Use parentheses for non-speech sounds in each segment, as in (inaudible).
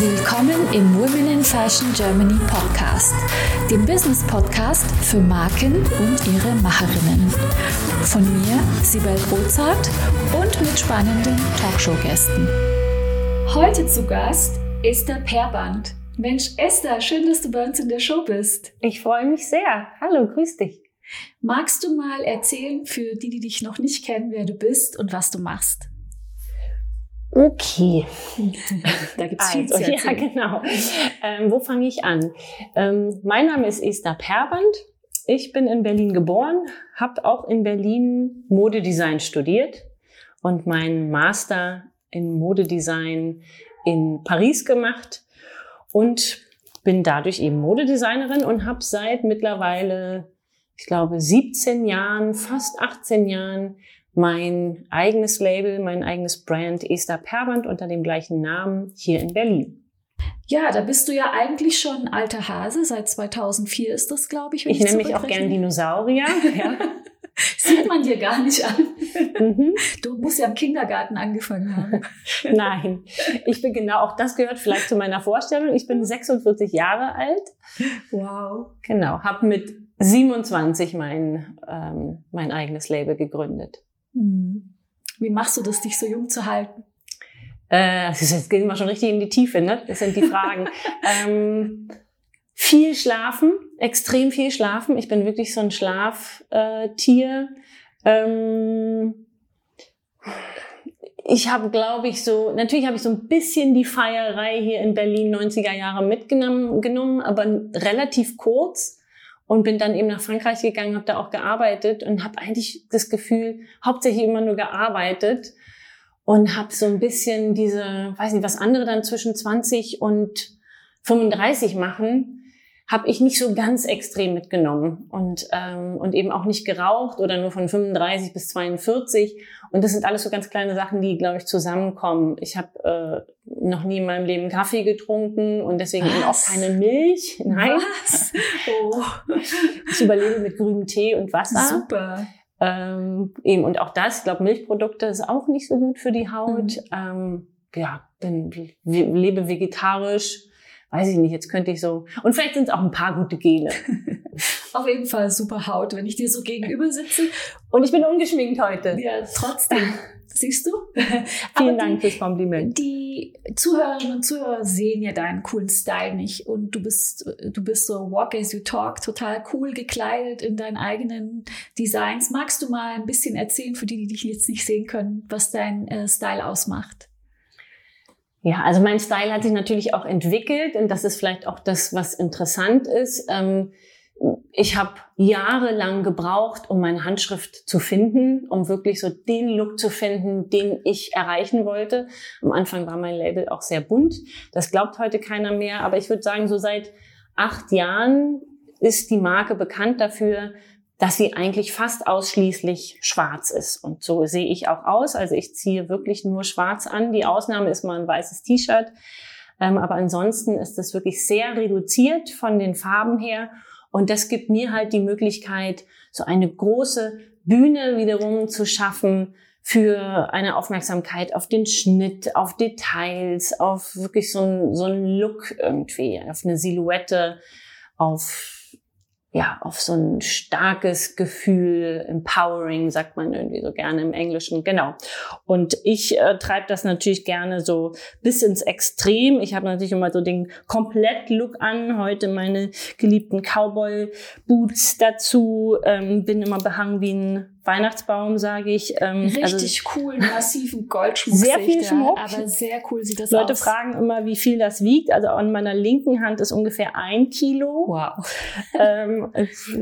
Willkommen im Women in Fashion Germany Podcast, dem Business Podcast für Marken und ihre Macherinnen. Von mir, Sibel Rozart und mit spannenden Talkshow-Gästen. Heute zu Gast Esther Perband. Mensch, Esther, schön, dass du bei uns in der Show bist. Ich freue mich sehr. Hallo, grüß dich. Magst du mal erzählen für die, die dich noch nicht kennen, wer du bist und was du machst? Okay. (laughs) Da gibt es viel Also, zu ja, erzählen. genau. Ähm, wo fange ich an? Ähm, mein Name ist Esther Perband. Ich bin in Berlin geboren, habe auch in Berlin Modedesign studiert und meinen Master in Modedesign in Paris gemacht und bin dadurch eben Modedesignerin und habe seit mittlerweile, ich glaube, 17 Jahren, fast 18 Jahren mein eigenes Label, mein eigenes Brand Esther Perband unter dem gleichen Namen hier in Berlin. Ja, da bist du ja eigentlich schon alter Hase. Seit 2004 ist das, glaube ich. Wenn Ich nenne mich auch gern. Dinosaurier. Ja. (laughs) Sieht man dir gar nicht an. mhm. Du musst ja im Kindergarten angefangen haben. (laughs) Nein, ich bin genau, auch das gehört vielleicht zu meiner Vorstellung. Ich bin 46 Jahre alt. Wow. Genau, habe mit 27 mein, ähm, mein eigenes Label gegründet. Hm. Wie machst du das, dich so jung zu halten? Äh, das ist- jetzt gehen wir schon richtig in die Tiefe, ne? Das sind die Fragen. (laughs) ähm, viel schlafen, extrem viel schlafen. Ich bin wirklich so ein Schlaftier. Ähm, ich habe, glaube ich, so, natürlich habe ich so ein bisschen die Feierei hier in Berlin 90er Jahre mitgenommen, genommen, aber relativ kurz und bin dann eben nach Frankreich gegangen, habe da auch gearbeitet und habe eigentlich das Gefühl, hauptsächlich immer nur gearbeitet und habe so ein bisschen diese, weiß nicht, was andere dann zwischen 20 und 35 machen, habe ich nicht so ganz extrem mitgenommen und ähm, und eben auch nicht geraucht oder nur von 35 bis 42 und das sind alles so ganz kleine Sachen, die glaube ich zusammenkommen. Ich habe äh, noch nie in meinem Leben Kaffee getrunken und deswegen eben auch Was? keine Milch. Nein, Was? Oh, (laughs) ich überlebe mit grünem Tee und Wasser. super. Ähm, eben, und auch das, ich glaube, Milchprodukte ist auch nicht so gut für die Haut. Ähm, ja, bin, lebe vegetarisch. Weiß ich nicht, jetzt könnte ich so. Und vielleicht sind es auch ein paar gute Gene. (laughs) Auf jeden Fall super Haut, wenn ich dir so gegenüber sitze. Und ich bin ungeschminkt heute. Ja, trotzdem. Siehst du? (laughs) Vielen Dank fürs Kompliment. Die Zuhörerinnen und Zuhörer sehen ja deinen coolen Style nicht und du bist, du bist so walk as you talk, total cool gekleidet in deinen eigenen Designs. Magst du mal ein bisschen erzählen für die, die dich jetzt nicht sehen können, was dein äh, Style ausmacht? Ja, also mein Style hat sich natürlich auch entwickelt und das ist vielleicht auch das, was interessant ist. Ähm, ich habe jahrelang gebraucht, um meine Handschrift zu finden, um wirklich so den Look zu finden, den ich erreichen wollte. Am Anfang war mein Label auch sehr bunt. Das glaubt heute keiner mehr, aber ich würde sagen, so seit acht Jahren ist die Marke bekannt dafür, dass sie eigentlich fast ausschließlich schwarz ist. Und so sehe ich auch aus. Also ich ziehe wirklich nur schwarz an. Die Ausnahme ist mal ein weißes T-Shirt. Ähm, aber ansonsten ist das wirklich sehr reduziert von den Farben her. Und das gibt mir halt die Möglichkeit, so eine große Bühne wiederum zu schaffen für eine Aufmerksamkeit auf den Schnitt, auf Details, auf wirklich so ein, so Look irgendwie, auf eine Silhouette, auf ja, auf so ein starkes Gefühl, empowering, sagt man irgendwie so gerne im Englischen, genau. Und ich äh, treibe das natürlich gerne so bis ins Extrem. Ich habe natürlich immer so den Komplett-Look an, heute meine geliebten Cowboy-Boots dazu, ähm, bin immer behangen wie ein Weihnachtsbaum, sage ich. Ähm, also Richtig cool, massiven Goldschmuck. Sehr viel ich da, Schmuck. Aber sehr cool sieht das Leute aus. fragen immer, wie viel das wiegt. Also an meiner linken Hand ist ungefähr ein Kilo. Wow. (laughs) ähm,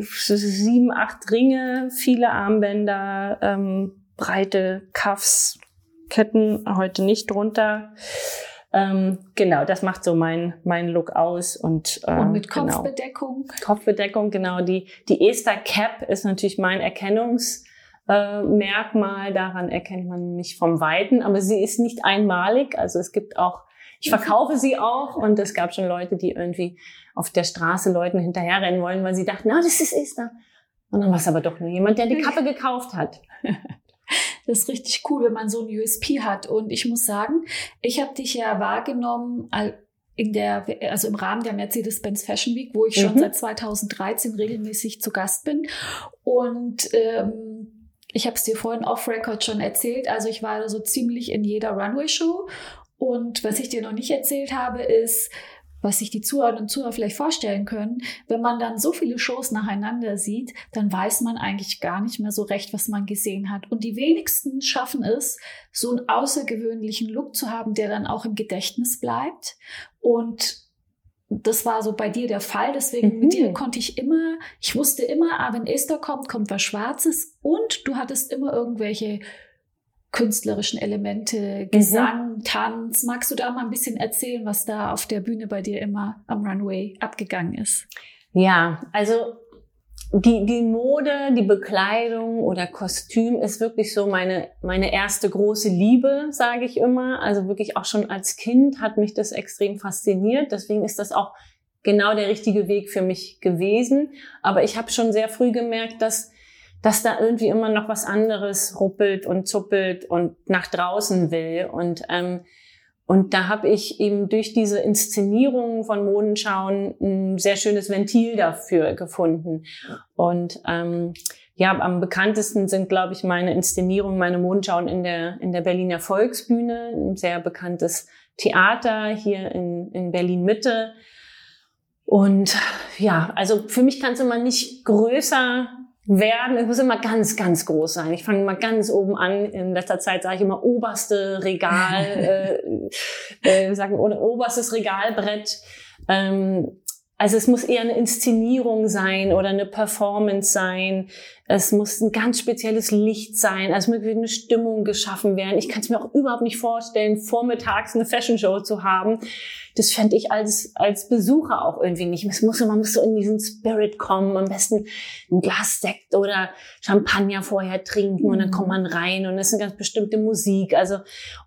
sieben, acht Ringe, viele Armbänder, ähm, breite Cuffs, Ketten, heute nicht drunter. Ähm, genau, das macht so mein, mein Look aus. Und, äh, Und mit genau. Kopfbedeckung. Kopfbedeckung, genau. Die, die Esther Cap ist natürlich mein Erkennungsmerkmal. Äh, Merkmal. Daran erkennt man mich vom Weiten. Aber sie ist nicht einmalig. Also es gibt auch, ich verkaufe sie auch. Und es gab schon Leute, die irgendwie auf der Straße Leuten hinterherrennen wollen, weil sie dachten, na, das ist Esther. Und dann war es aber doch nur jemand, der die Kappe gekauft hat. (laughs) Das ist richtig cool, wenn man so ein USP hat. Und ich muss sagen, ich habe dich ja wahrgenommen in der, also im Rahmen der Mercedes-Benz Fashion Week, wo ich schon mhm. seit 2013 regelmäßig zu Gast bin. Und ähm, ich habe es dir vorhin off-Record schon erzählt. Also ich war so ziemlich in jeder Runway-Show. Und was ich dir noch nicht erzählt habe, ist, was sich die Zuhörer und Zuhörer vielleicht vorstellen können, wenn man dann so viele Shows nacheinander sieht, dann weiß man eigentlich gar nicht mehr so recht, was man gesehen hat. Und die wenigsten schaffen es, so einen außergewöhnlichen Look zu haben, der dann auch im Gedächtnis bleibt. Und das war so bei dir der Fall. Deswegen mhm. mit dir konnte ich immer, ich wusste immer, ah, wenn Esther kommt, kommt was Schwarzes und du hattest immer irgendwelche künstlerischen Elemente, mhm. Gesang, mhm. Tanz. Magst du da mal ein bisschen erzählen, was da auf der Bühne bei dir immer am Runway abgegangen ist? Ja, also die, die Mode, die Bekleidung oder Kostüm ist wirklich so meine, meine erste große Liebe, sage ich immer. Also wirklich auch schon als Kind hat mich das extrem fasziniert. Deswegen ist das auch genau der richtige Weg für mich gewesen. Aber ich habe schon sehr früh gemerkt, dass dass da irgendwie immer noch was anderes ruppelt und zuppelt und nach draußen will. Und, ähm, und da habe ich eben durch diese Inszenierung von Modenschauen ein sehr schönes Ventil dafür gefunden. Und ähm, ja, am bekanntesten sind, glaube ich, meine Inszenierungen, meine Modenschauen in der, in der Berliner Volksbühne, ein sehr bekanntes Theater hier in, in Berlin Mitte. Und ja, also für mich kann es immer nicht größer werden. Es muss immer ganz, ganz groß sein. Ich fange mal ganz oben an. In letzter Zeit sage ich immer oberste Regal, (laughs) äh, äh, sagen oder oberstes Regalbrett. Ähm, also es muss eher eine Inszenierung sein oder eine Performance sein. Es muss ein ganz spezielles Licht sein. Also es muss eine Stimmung geschaffen werden. Ich kann es mir auch überhaupt nicht vorstellen, vormittags eine Fashion Show zu haben. Das fände ich als, als Besucher auch irgendwie nicht. Es muss, man muss so in diesen Spirit kommen. Am besten ein Glas Sekt oder Champagner vorher trinken und dann kommt man rein und es ist eine ganz bestimmte Musik. Also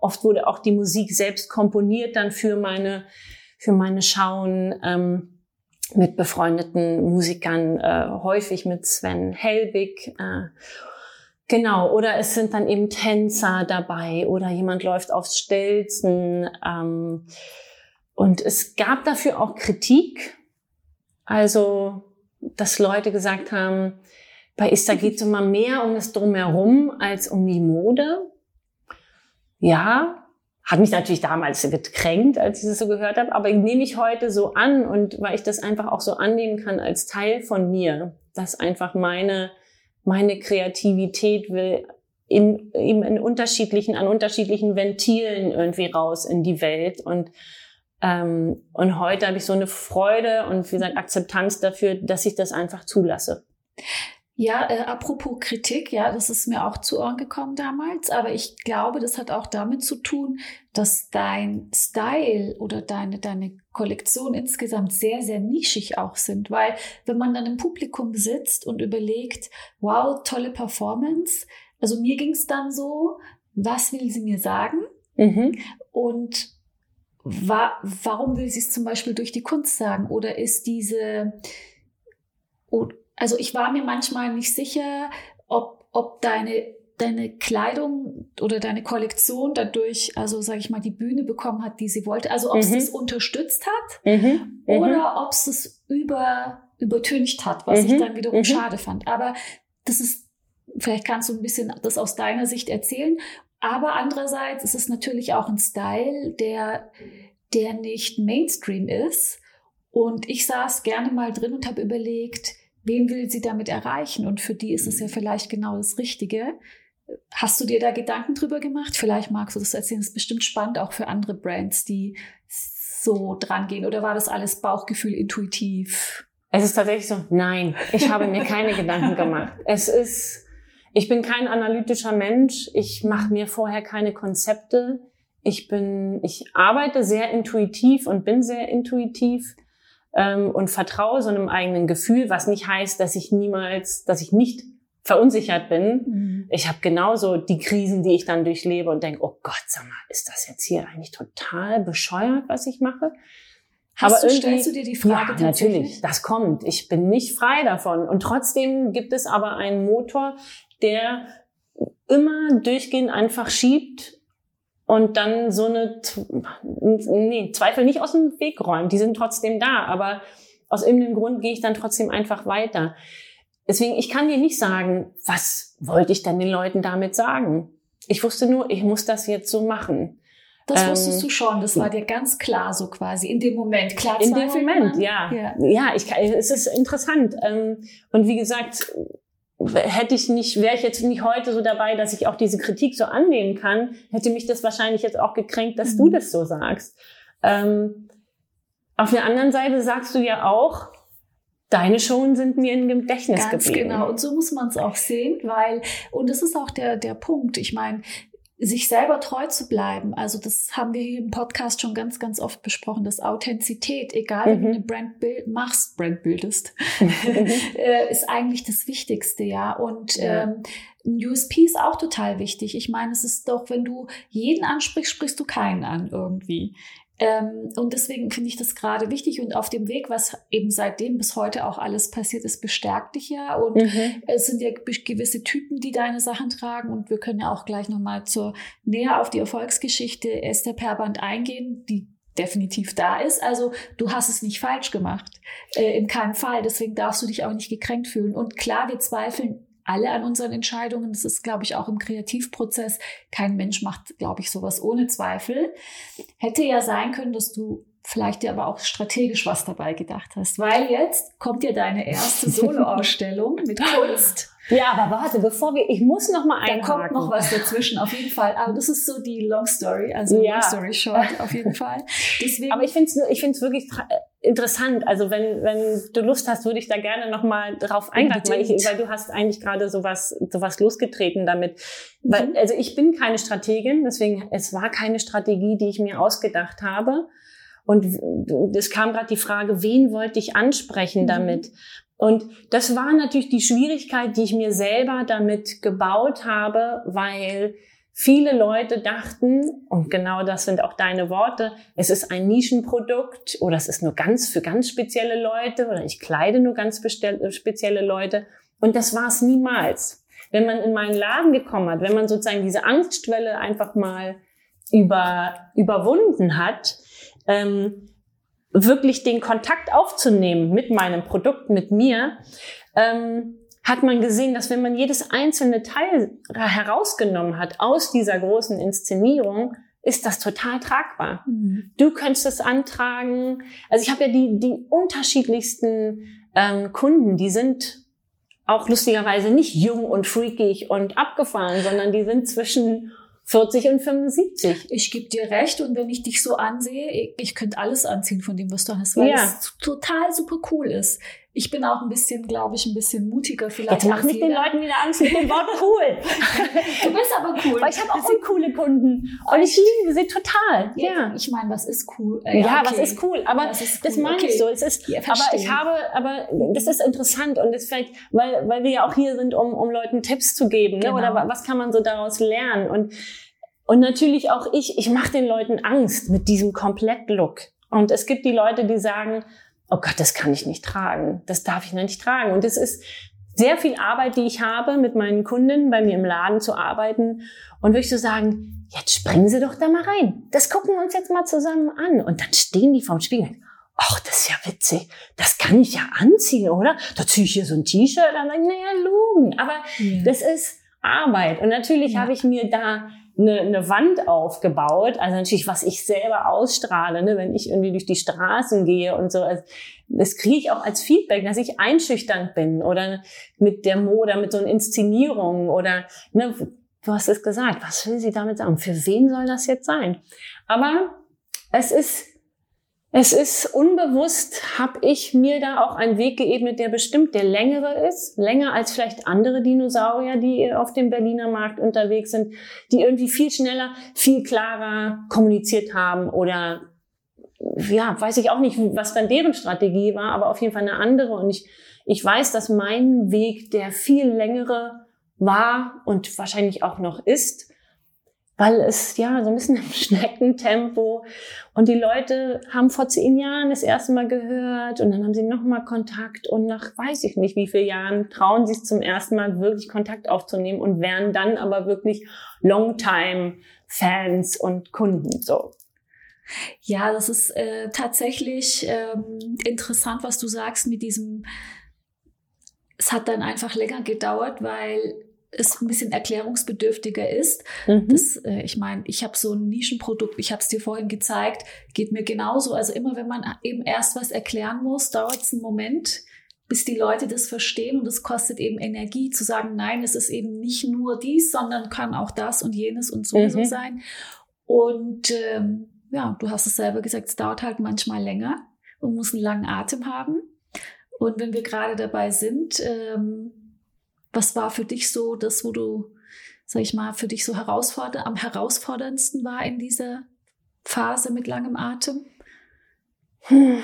oft wurde auch die Musik selbst komponiert dann für meine, für meine Schauen. Ähm, mit befreundeten Musikern, äh, häufig mit Sven Helbig. Äh, genau, oder es sind dann eben Tänzer dabei oder jemand läuft aufs Stelzen. Ähm, und es gab dafür auch Kritik. Also, dass Leute gesagt haben, bei Ista geht es immer mehr um das Drumherum als um die Mode. Ja, hat mich natürlich damals gekränkt, als ich das so gehört habe, aber nehme ich heute so an und weil ich das einfach auch so annehmen kann als Teil von mir, dass einfach meine, meine Kreativität will in, eben in unterschiedlichen, an unterschiedlichen Ventilen irgendwie raus in die Welt und ähm, und heute habe ich so eine Freude und wie gesagt Akzeptanz dafür, dass ich das einfach zulasse. Ja, äh, apropos Kritik, ja, das ist mir auch zu Ohren gekommen damals, aber ich glaube, das hat auch damit zu tun, dass dein Style oder deine, deine Kollektion insgesamt sehr, sehr nischig auch sind, weil wenn man dann im Publikum sitzt und überlegt, wow, tolle Performance, also mir ging es dann so, was will sie mir sagen? Mhm. Und wa warum will sie es zum Beispiel durch die Kunst sagen? Oder ist diese, also ich war mir manchmal nicht sicher, ob, ob deine, deine Kleidung oder deine Kollektion dadurch, also sage ich mal, die Bühne bekommen hat, die sie wollte. Also ob es mhm. das unterstützt hat mhm. mhm. oder ob es es über, übertüncht hat, was ich mhm. dann wiederum mhm. schade fand. Aber das ist, vielleicht kannst du ein bisschen das aus deiner Sicht erzählen. Aber andererseits ist es natürlich auch ein Style, der, der nicht Mainstream ist. Und ich saß gerne mal drin und habe überlegt, wen will sie damit erreichen? Und für die ist es ja vielleicht genau das Richtige. Hast du dir da Gedanken drüber gemacht? Vielleicht magst du das erzählen. Das ist bestimmt spannend auch für andere Brands, die so dran gehen. Oder war das alles Bauchgefühl intuitiv? Es ist tatsächlich so, nein, ich habe mir keine Gedanken gemacht. (laughs) Es ist, ich bin kein analytischer Mensch. Ich mache mir vorher keine Konzepte. Ich bin, ich arbeite sehr intuitiv und bin sehr intuitiv ähm, und vertraue so einem eigenen Gefühl, was nicht heißt, dass ich niemals, dass ich nicht verunsichert bin. Mhm. Ich habe genauso die Krisen, die ich dann durchlebe und denke, oh Gott, sag mal, ist das jetzt hier eigentlich total bescheuert, was ich mache? Hast Aber du, stellst du dir die Frage ja, natürlich, das kommt. Ich bin nicht frei davon. Und trotzdem gibt es aber einen Motor, der immer durchgehend einfach schiebt und dann so eine, nee, Zweifel nicht aus dem Weg räumen. Die sind trotzdem da, aber aus irgendeinem Grund gehe ich dann trotzdem einfach weiter. Deswegen, ich kann dir nicht sagen, was wollte ich denn den Leuten damit sagen? Ich wusste nur, ich muss das jetzt so machen. Das wusstest ähm, du schon, das war dir ganz klar so quasi in dem Moment. Klar, in dem Moment, ja. ja. Ja, ich, es ist interessant. Ähm, und wie gesagt, hätte ich nicht, wäre ich jetzt nicht heute so dabei, dass ich auch diese Kritik so annehmen kann, hätte mich das wahrscheinlich jetzt auch gekränkt, dass mhm. du das so sagst. Ähm, auf der anderen Seite sagst du ja auch, deine Shows sind mir im Gedächtnis Ganz geblieben. Genau, und so muss man es auch sehen, weil, und das ist auch der, der Punkt. Ich meine, sich selber treu zu bleiben. Also das haben wir hier im Podcast schon ganz, ganz oft besprochen, dass Authentizität, egal mhm. wenn du mhm. eine Brand machst, Brand bildest, (laughs) (laughs) äh, ist eigentlich das Wichtigste, ja. Und ja. Ähm, ein USP ist auch total wichtig. Ich meine, es ist doch, wenn du jeden ansprichst, sprichst du keinen an irgendwie. Ähm, und deswegen finde ich das gerade wichtig und auf dem Weg, was eben seitdem bis heute auch alles passiert ist, bestärkt dich ja. Und mhm. es sind ja gewisse Typen, die deine Sachen tragen. Und wir können ja auch gleich nochmal zur näher auf die Erfolgsgeschichte Esther Perband eingehen, die definitiv da ist. Also du hast es nicht falsch gemacht. Äh, in keinem Fall. Deswegen darfst du dich auch nicht gekränkt fühlen. Und klar, wir zweifeln alle an unseren Entscheidungen. Das ist, glaube ich, auch im Kreativprozess. Kein Mensch macht, glaube ich, sowas ohne Zweifel. Hätte ja sein können, dass du vielleicht dir aber auch strategisch was dabei gedacht hast, weil jetzt kommt ja deine erste (laughs) Soloausstellung mit Kunst. Ja, aber warte, bevor wir, ich muss noch mal einhaken. Da kommt noch was dazwischen, auf jeden Fall. Aber das ist so die Long Story, also ja. Long Story Short, auf jeden Fall. Deswegen. Aber ich finde es ich find's wirklich interessant. Also wenn, wenn du Lust hast, würde ich da gerne noch mal drauf eingreifen, weil, ich, weil du hast eigentlich gerade sowas, sowas losgetreten damit. Mhm. Weil, also ich bin keine Strategin, deswegen, es war keine Strategie, die ich mir ausgedacht habe. Und es kam gerade die Frage, wen wollte ich ansprechen mhm. Und das war natürlich die Schwierigkeit, die ich mir selber damit gebaut habe, weil viele Leute dachten, und genau das sind auch deine Worte, es ist ein Nischenprodukt oder es ist nur ganz für ganz spezielle Leute oder ich kleide nur ganz spezielle Leute. Und das war es niemals. Wenn man in meinen Laden gekommen hat, wenn man sozusagen diese Angstschwelle einfach mal über, überwunden hat, ähm, wirklich den Kontakt aufzunehmen mit meinem Produkt, mit mir, ähm, hat man gesehen, dass wenn man jedes einzelne Teil herausgenommen hat aus dieser großen Inszenierung, ist das total tragbar. Mhm. Du könntest es antragen. Also ich habe ja die, die unterschiedlichsten ähm, Kunden, die sind auch lustigerweise nicht jung und freakig und abgefahren, sondern die sind zwischen 40 und 75. Ich gebe dir recht und wenn ich dich so ansehe, ich, ich könnte alles anziehen von dem, was du hast, weil ja. es total super cool ist. Ich bin auch ein bisschen, glaube ich, ein bisschen mutiger vielleicht. Jetzt mach nicht den Leuten wieder Angst mit dem Wort cool. (laughs) du bist aber cool. Weil ich habe auch so coole Kunden und ich liebe sie total. Ja. ja. Ich meine, was ist cool? Äh, ja, okay. was ist cool? Aber ist cool. das meine okay. ich so. Es ist, ja, aber ich habe, aber das ist interessant und das vielleicht, weil, weil wir ja auch hier sind, um, um Leuten Tipps zu geben, ne? Genau. oder was kann man so daraus lernen und und natürlich auch ich, ich mache den Leuten Angst mit diesem Komplett-Look. Und es gibt die Leute, die sagen, oh Gott, das kann ich nicht tragen, das darf ich nicht tragen. Und es ist sehr viel Arbeit, die ich habe, mit meinen Kunden bei mir im Laden zu arbeiten. Und würde ich so sagen, jetzt springen Sie doch da mal rein. Das gucken wir uns jetzt mal zusammen an. Und dann stehen die vorm Spiegel. Ach, das ist ja witzig. Das kann ich ja anziehen, oder? Da ziehe ich hier so ein T-Shirt an. Naja, Logen. Aber ja. das ist Arbeit. Und natürlich ja. habe ich mir da eine, eine Wand aufgebaut. Also natürlich, was ich selber ausstrahle, ne, wenn ich irgendwie durch die Straßen gehe und so. Also, das kriege ich auch als Feedback, dass ich einschüchternd bin oder mit der Mode, mit so einer Inszenierung oder ne, du hast es gesagt, was will sie damit sagen? Für wen soll das jetzt sein? Aber es ist es ist unbewusst, habe ich mir da auch einen Weg geebnet, der bestimmt der längere ist, länger als vielleicht andere Dinosaurier, die auf dem Berliner Markt unterwegs sind, die irgendwie viel schneller, viel klarer kommuniziert haben oder ja, weiß ich auch nicht, was dann deren Strategie war, aber auf jeden Fall eine andere. Und ich, ich weiß, dass mein Weg der viel längere war und wahrscheinlich auch noch ist, weil es ja so ein bisschen im (laughs) Schneckentempo und die Leute haben vor zehn Jahren das erste Mal gehört und dann haben sie nochmal Kontakt und nach weiß ich nicht wie vielen Jahren trauen sie es zum ersten Mal wirklich Kontakt aufzunehmen und werden dann aber wirklich Longtime Fans und Kunden so. Ja, das ist äh, tatsächlich ähm, interessant, was du sagst mit diesem. Es hat dann einfach länger gedauert, weil es ein bisschen erklärungsbedürftiger ist. Mhm. Das, äh, ich meine, ich habe so ein Nischenprodukt, ich habe es dir vorhin gezeigt, geht mir genauso. Also immer wenn man eben erst was erklären muss, dauert es einen Moment, bis die Leute das verstehen und es kostet eben Energie zu sagen, nein, es ist eben nicht nur dies, sondern kann auch das und jenes und sowieso mhm. sein. Und ähm, ja, du hast es selber gesagt, es dauert halt manchmal länger und muss einen langen Atem haben. Und wenn wir gerade dabei sind, ähm, was war für dich so das, wo du, sag ich mal, für dich so herausforder am herausforderndsten war in dieser Phase mit langem Atem? Hm.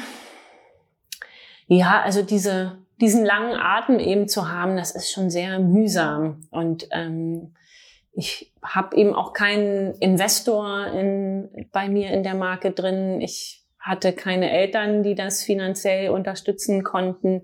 Ja, also diese, diesen langen Atem eben zu haben, das ist schon sehr mühsam. Und ähm, ich habe eben auch keinen Investor in, bei mir in der Marke drin. Ich hatte keine Eltern, die das finanziell unterstützen konnten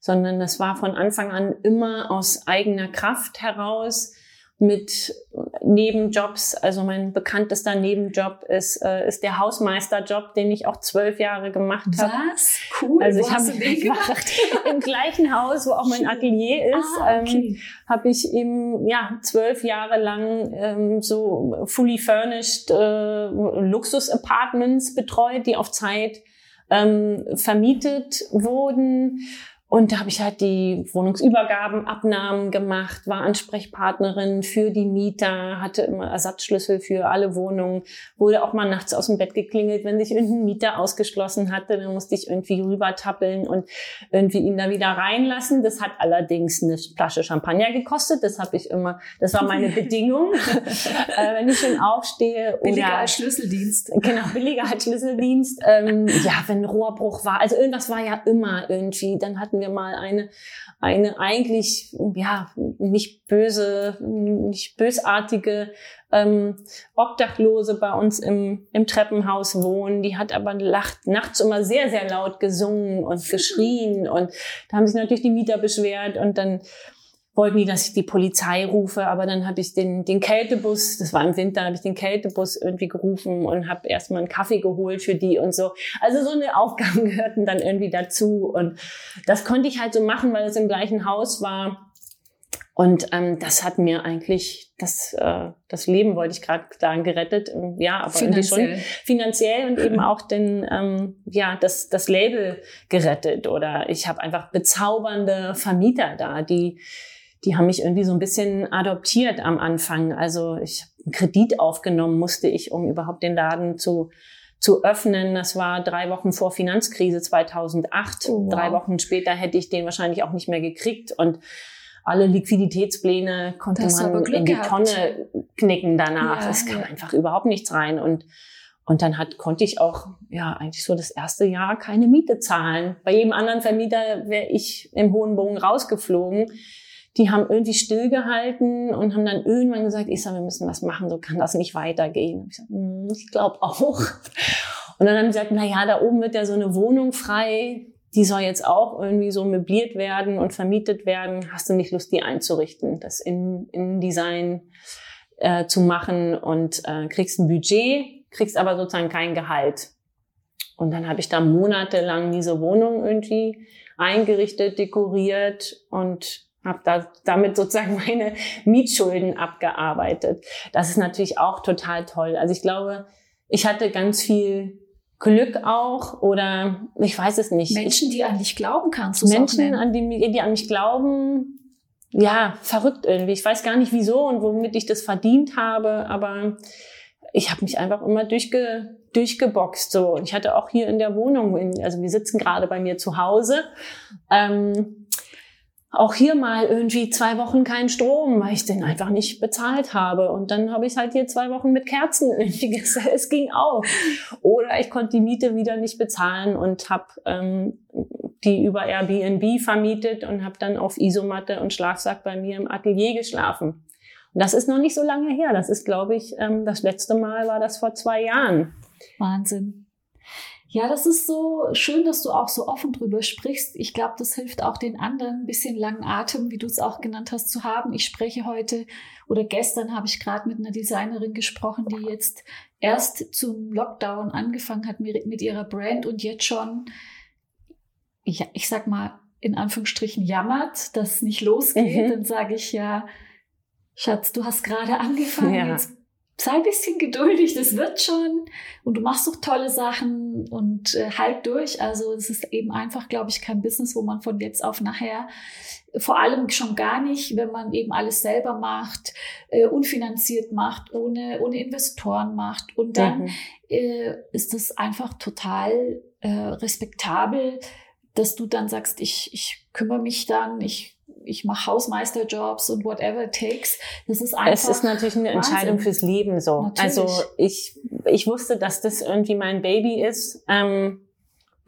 sondern das war von Anfang an immer aus eigener Kraft heraus mit Nebenjobs. Also mein bekanntester Nebenjob ist, äh, ist der Hausmeisterjob, den ich auch zwölf Jahre gemacht habe. Was? Cool. Also ich habe (laughs) gemacht im gleichen Haus, wo auch mein Atelier ist. Ah, okay. ähm, habe ich eben ja zwölf Jahre lang ähm, so fully furnished äh, Luxus-Apartments betreut, die auf Zeit ähm, vermietet wurden und da habe ich halt die Wohnungsübergaben, Abnahmen gemacht, war Ansprechpartnerin für die Mieter, hatte immer Ersatzschlüssel für alle Wohnungen, wurde auch mal nachts aus dem Bett geklingelt, wenn sich irgendein Mieter ausgeschlossen hatte, dann musste ich irgendwie rübertappeln und irgendwie ihn da wieder reinlassen. Das hat allerdings eine Flasche Champagner gekostet, das habe ich immer, das war meine (laughs) Bedingung, (laughs) äh, wenn ich schon aufstehe. Billiger als Schlüsseldienst. Genau, billiger als Schlüsseldienst. Ähm, ja, wenn Rohrbruch war, also irgendwas war ja immer irgendwie, dann hatten hatten wir mal eine, eine eigentlich, ja, nicht böse, nicht bösartige ähm, Obdachlose bei uns im, im Treppenhaus wohnen. Die hat aber lacht, nachts immer sehr, sehr laut gesungen und (laughs) geschrien. Und da haben sich natürlich die Mieter beschwert und dann wollten die, dass ich die Polizei rufe, aber dann habe ich den, den Kältebus, das war im Winter, habe ich den Kältebus irgendwie gerufen und habe erstmal einen Kaffee geholt für die und so. Also so eine (laughs) Aufgaben gehörten dann irgendwie dazu und das konnte ich halt so machen, weil es im gleichen Haus war. Und ähm, das hat mir eigentlich das, äh, das Leben, wollte ich gerade sagen, gerettet. Ja, aber finanziell. schon finanziell und eben auch den, ähm, ja, das, das Label gerettet. Oder ich habe einfach bezaubernde Vermieter da, die die haben mich irgendwie so ein bisschen adoptiert am Anfang. Also ich habe einen Kredit aufgenommen, musste ich, um überhaupt den Laden zu zu öffnen. Das war drei Wochen vor Finanzkrise 2008. Oh, wow. Drei Wochen später hätte ich den wahrscheinlich auch nicht mehr gekriegt und alle Liquiditätspläne konnte man in die gehabt. Tonne knicken danach. Ja, es kam ja. einfach überhaupt nichts rein und und dann hat, konnte ich auch, ja, eigentlich so das erste Jahr keine Miete zahlen. Bei jedem anderen Vermieter wäre ich im hohen Bogen rausgeflogen die haben irgendwie stillgehalten und haben dann irgendwann gesagt, ich sag, wir müssen was machen, so kann das nicht weitergehen. Ich, sag, hm, ich glaube auch. Und dann haben sie gesagt, na ja, da oben wird ja so eine Wohnung frei, die soll jetzt auch irgendwie so möbliert werden und vermietet werden. Hast du nicht Lust, die einzurichten, das in, in Design äh, zu machen und äh, kriegst ein Budget, kriegst aber sozusagen kein Gehalt. Und dann habe ich da monatelang diese Wohnung irgendwie eingerichtet, dekoriert und habe da, damit sozusagen (laughs) meine Mietschulden abgearbeitet. Das ist natürlich auch total toll. Also ich glaube, ich hatte ganz viel Glück auch oder ich weiß es nicht. Menschen, die an dich glauben, kannst du Menschen, an die, die an mich glauben, ja, verrückt irgendwie. Ich weiß gar nicht wieso und womit ich das verdient habe, aber ich habe mich einfach immer durchge, durchgeboxt. So, ich hatte auch hier in der Wohnung, also wir sitzen gerade bei mir zu Hause. Ähm, auch hier mal irgendwie zwei Wochen keinen Strom, weil ich den einfach nicht bezahlt habe. Und dann habe ich halt hier zwei Wochen mit Kerzen (laughs) irgendwie gesagt, es ging auch. Oder ich konnte die Miete wieder nicht bezahlen und habe ähm, die über Airbnb vermietet und habe dann auf Isomatte und Schlafsack bei mir im Atelier geschlafen. Und das ist noch nicht so lange her. Das ist, glaube ich, ähm, das letzte Mal war das vor zwei Jahren. Wahnsinn. Ja, das ist so schön, dass du auch so offen drüber sprichst. Ich glaube, das hilft auch den anderen, ein bisschen langen Atem, wie du es auch genannt hast, zu haben. Ich spreche heute oder gestern habe ich gerade mit einer Designerin gesprochen, die jetzt erst zum Lockdown angefangen hat mit ihrer Brand und jetzt schon, ich, ich sag mal, in Anführungsstrichen jammert, dass es nicht losgeht. Mhm. Dann sage ich ja, Schatz, du hast gerade angefangen, ja. jetzt sei ein bisschen geduldig, das wird schon. Und du machst doch tolle Sachen und äh, halt durch. Also es ist eben einfach, glaube ich, kein Business, wo man von jetzt auf nachher, vor allem schon gar nicht, wenn man eben alles selber macht, äh, unfinanziert macht, ohne, ohne Investoren macht. Und dann mhm. äh, ist es einfach total äh, respektabel, dass du dann sagst, ich, ich kümmere mich dann, ich ich mache Hausmeisterjobs und whatever it takes. Das ist einfach. Es ist natürlich eine Wahnsinn. Entscheidung fürs Leben so. Natürlich. Also ich, ich wusste, dass das irgendwie mein Baby ist. Ähm,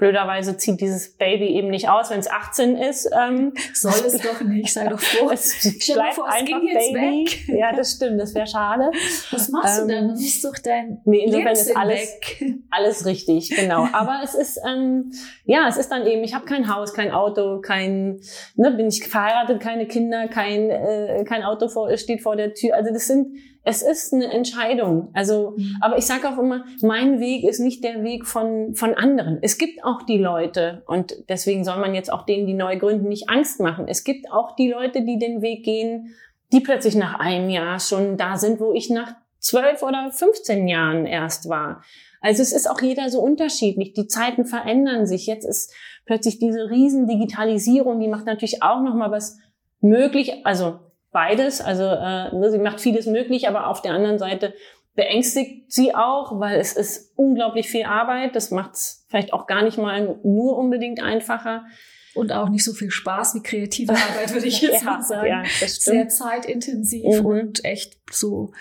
Blöderweise zieht dieses Baby eben nicht aus, wenn es 18 ist. Ähm, Soll es doch nicht, sei doch froh. (laughs) es bleibt vor, einfach Baby. Weg. Ja, das stimmt, das wäre schade. Was machst ähm, du denn? Das ist doch dein Nee, insofern ist alles, weg. (laughs) alles richtig, genau. Aber es ist, ähm, ja, es ist dann eben, ich habe kein Haus, kein Auto, kein, ne, bin ich verheiratet, keine Kinder, kein, äh, kein Auto vor, steht vor der Tür. Also das sind es ist eine Entscheidung. Also, mhm. aber ich sage auch immer, mein Weg ist nicht der Weg von, von anderen. Es gibt auch die Leute, und deswegen soll man jetzt auch denen, die neu gründen, nicht Angst machen. Es gibt auch die Leute, die den Weg gehen, die plötzlich nach einem Jahr schon da sind, wo ich nach zwölf oder 15 Jahren erst war. Also es ist auch jeder so unterschiedlich. Die Zeiten verändern sich. Jetzt ist plötzlich diese riesen Digitalisierung, die macht natürlich auch noch mal was möglich. Also beides. Also äh, ne, sie macht vieles möglich, aber auf der anderen Seite beängstigt sie auch, weil es ist unglaublich viel Arbeit. Das macht es vielleicht auch gar nicht mal nur unbedingt einfacher. Und auch nicht so viel Spaß wie kreative Arbeit, würde ich (laughs) jetzt ja, mal sagen. Ja, das stimmt. Sehr zeitintensiv mhm. und echt so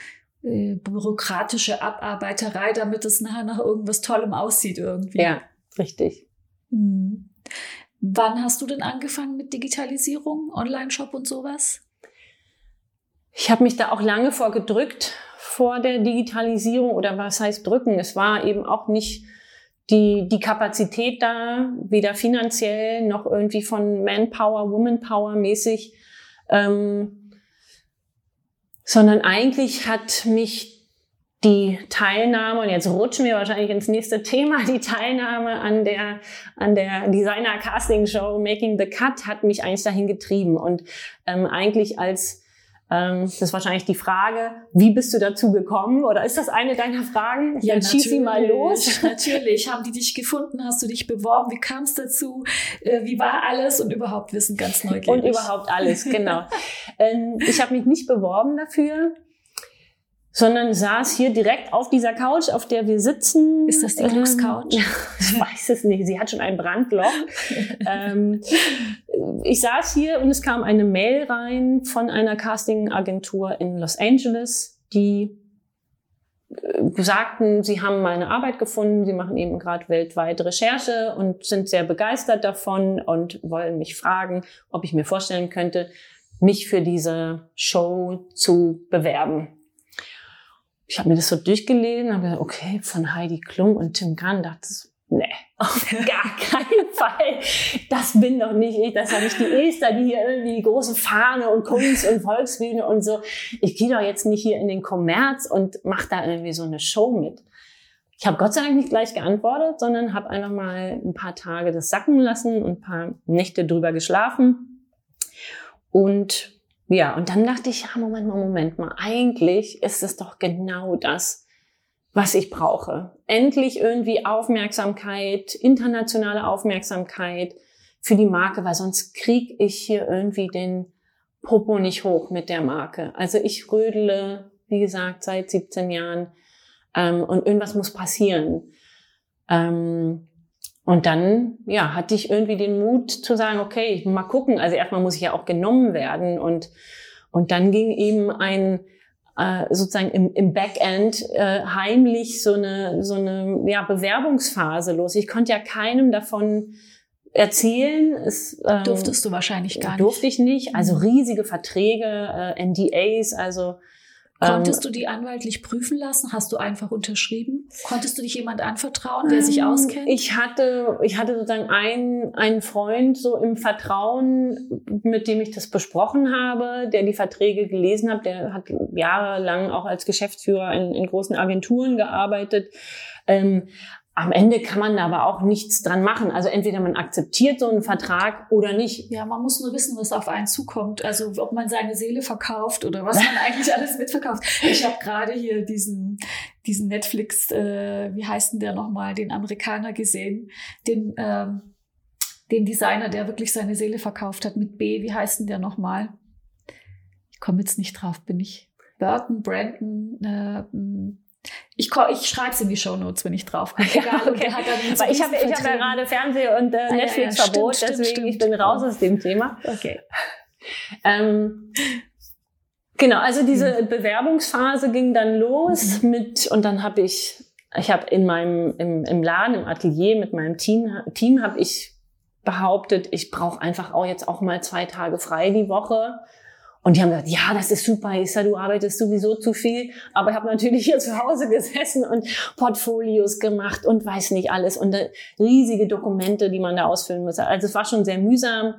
äh, bürokratische Abarbeiterei, damit es nachher nach irgendwas Tollem aussieht irgendwie. Ja, richtig. Mhm. Wann hast du denn angefangen mit Digitalisierung, Online-Shop und sowas? Ich habe mich da auch lange vor gedrückt, vor der Digitalisierung oder was heißt drücken. Es war eben auch nicht die, die Kapazität da, weder finanziell noch irgendwie von Manpower, Womanpower mäßig, ähm, sondern eigentlich hat mich die Teilnahme, und jetzt rutschen wir wahrscheinlich ins nächste Thema, die Teilnahme an der, an der Designer Casting Show Making the Cut hat mich eigentlich dahin getrieben und ähm, eigentlich als das ist wahrscheinlich die Frage, wie bist du dazu gekommen? Oder ist das eine deiner Fragen? Ja, Dann schieß sie mal los. (laughs) (laughs) Natürlich. Haben die dich gefunden? Hast du dich beworben? Wie kam es dazu? Äh, wie war alles? Und überhaupt wissen ganz neugierig. Und überhaupt alles, genau. ähm, ich habe mich nicht beworben dafür sondern saß hier direkt auf dieser Couch, auf der wir sitzen. Ist das die Glückscouch? Ähm, (laughs) ich weiß es nicht. Sie hat schon ein Brandloch. (laughs) ähm, ich saß hier und es kam eine Mail rein von einer Castingagentur in Los Angeles, die äh, sagten, sie haben meine Arbeit gefunden, sie machen eben gerade weltweit Recherche und sind sehr begeistert davon und wollen mich fragen, ob ich mir vorstellen könnte, mich für diese Show zu bewerben ich habe mir das so durchgelesen, habe gesagt, okay, von Heidi Klum und Tim Gunn, dachte ich, nee, (laughs) auf gar keinen Fall. Das bin doch nicht ich. Das ist ja nicht die Esther, die hier irgendwie die große Fahne und Kunst und Volksbühne und so. Ich gehe doch jetzt nicht hier in den Kommerz und mache da irgendwie so eine Show mit. Ich habe Gott sei Dank nicht gleich geantwortet, sondern habe einfach mal ein paar Tage das sacken lassen und ein paar Nächte drüber geschlafen. Und ja, und dann dachte ich, ja, Moment mal, Moment mal, eigentlich ist es doch genau das, was ich brauche. Endlich irgendwie Aufmerksamkeit, internationale Aufmerksamkeit für die Marke, weil sonst krieg ich hier irgendwie den Popo nicht hoch mit der Marke. Also ich rödele, wie gesagt, seit 17 Jahren ähm, und irgendwas muss passieren. Ähm, und dann, ja, hatte ich irgendwie den Mut zu sagen, okay, ich mal gucken. Also erstmal muss ich ja auch genommen werden und, und dann ging eben ein, äh, sozusagen im, im Backend äh, heimlich so eine, so eine ja, Bewerbungsphase los. Ich konnte ja keinem davon erzählen. Es, ähm, Durftest du wahrscheinlich gar nicht. Durfte ich nicht. Also mhm. riesige Verträge, äh, NDAs, also Konntest ähm, du die anwaltlich prüfen lassen? Hast du einfach unterschrieben? Konntest du dich jemand anvertrauen, der sich ähm, auskennt? Ich hatte, ich hatte sozusagen einen, einen Freund so im Vertrauen, mit dem ich das besprochen habe, der die Verträge gelesen hat. Der hat jahrelang auch als Geschäftsführer in, in großen Agenturen gearbeitet. Ähm, am Ende kann man da aber auch nichts dran machen. Also entweder man akzeptiert so einen Vertrag oder nicht. Ja, man muss nur wissen, was auf einen zukommt. Also ob man seine Seele verkauft oder was man (laughs) eigentlich alles mitverkauft. Ich habe gerade hier diesen, diesen Netflix, äh, wie heißt denn der nochmal, den Amerikaner gesehen, den, ähm, den Designer, der wirklich seine Seele verkauft hat mit B. Wie heißt denn der nochmal? Ich komme jetzt nicht drauf, bin ich. Burton, Brandon, äh, ich, ich schreibe es in die Show Notes, wenn ich drauf komme. (laughs) Egal, okay. Weil ich habe ich hab ja gerade Fernseh- und äh, Netflix-Verbot, ah, ja, ja. deswegen stimmt, ich bin raus aus dem Thema. Okay. Ähm, genau, also diese mhm. Bewerbungsphase ging dann los mhm. mit und dann habe ich, ich habe in meinem im, im Laden, im Atelier mit meinem Team, Team habe ich behauptet, ich brauche einfach auch jetzt auch mal zwei Tage frei die Woche und die haben gesagt, ja, das ist super, Issa, du arbeitest sowieso zu viel. Aber ich habe natürlich hier zu Hause gesessen und Portfolios gemacht und weiß nicht alles und äh, riesige Dokumente, die man da ausfüllen muss. Also es war schon sehr mühsam.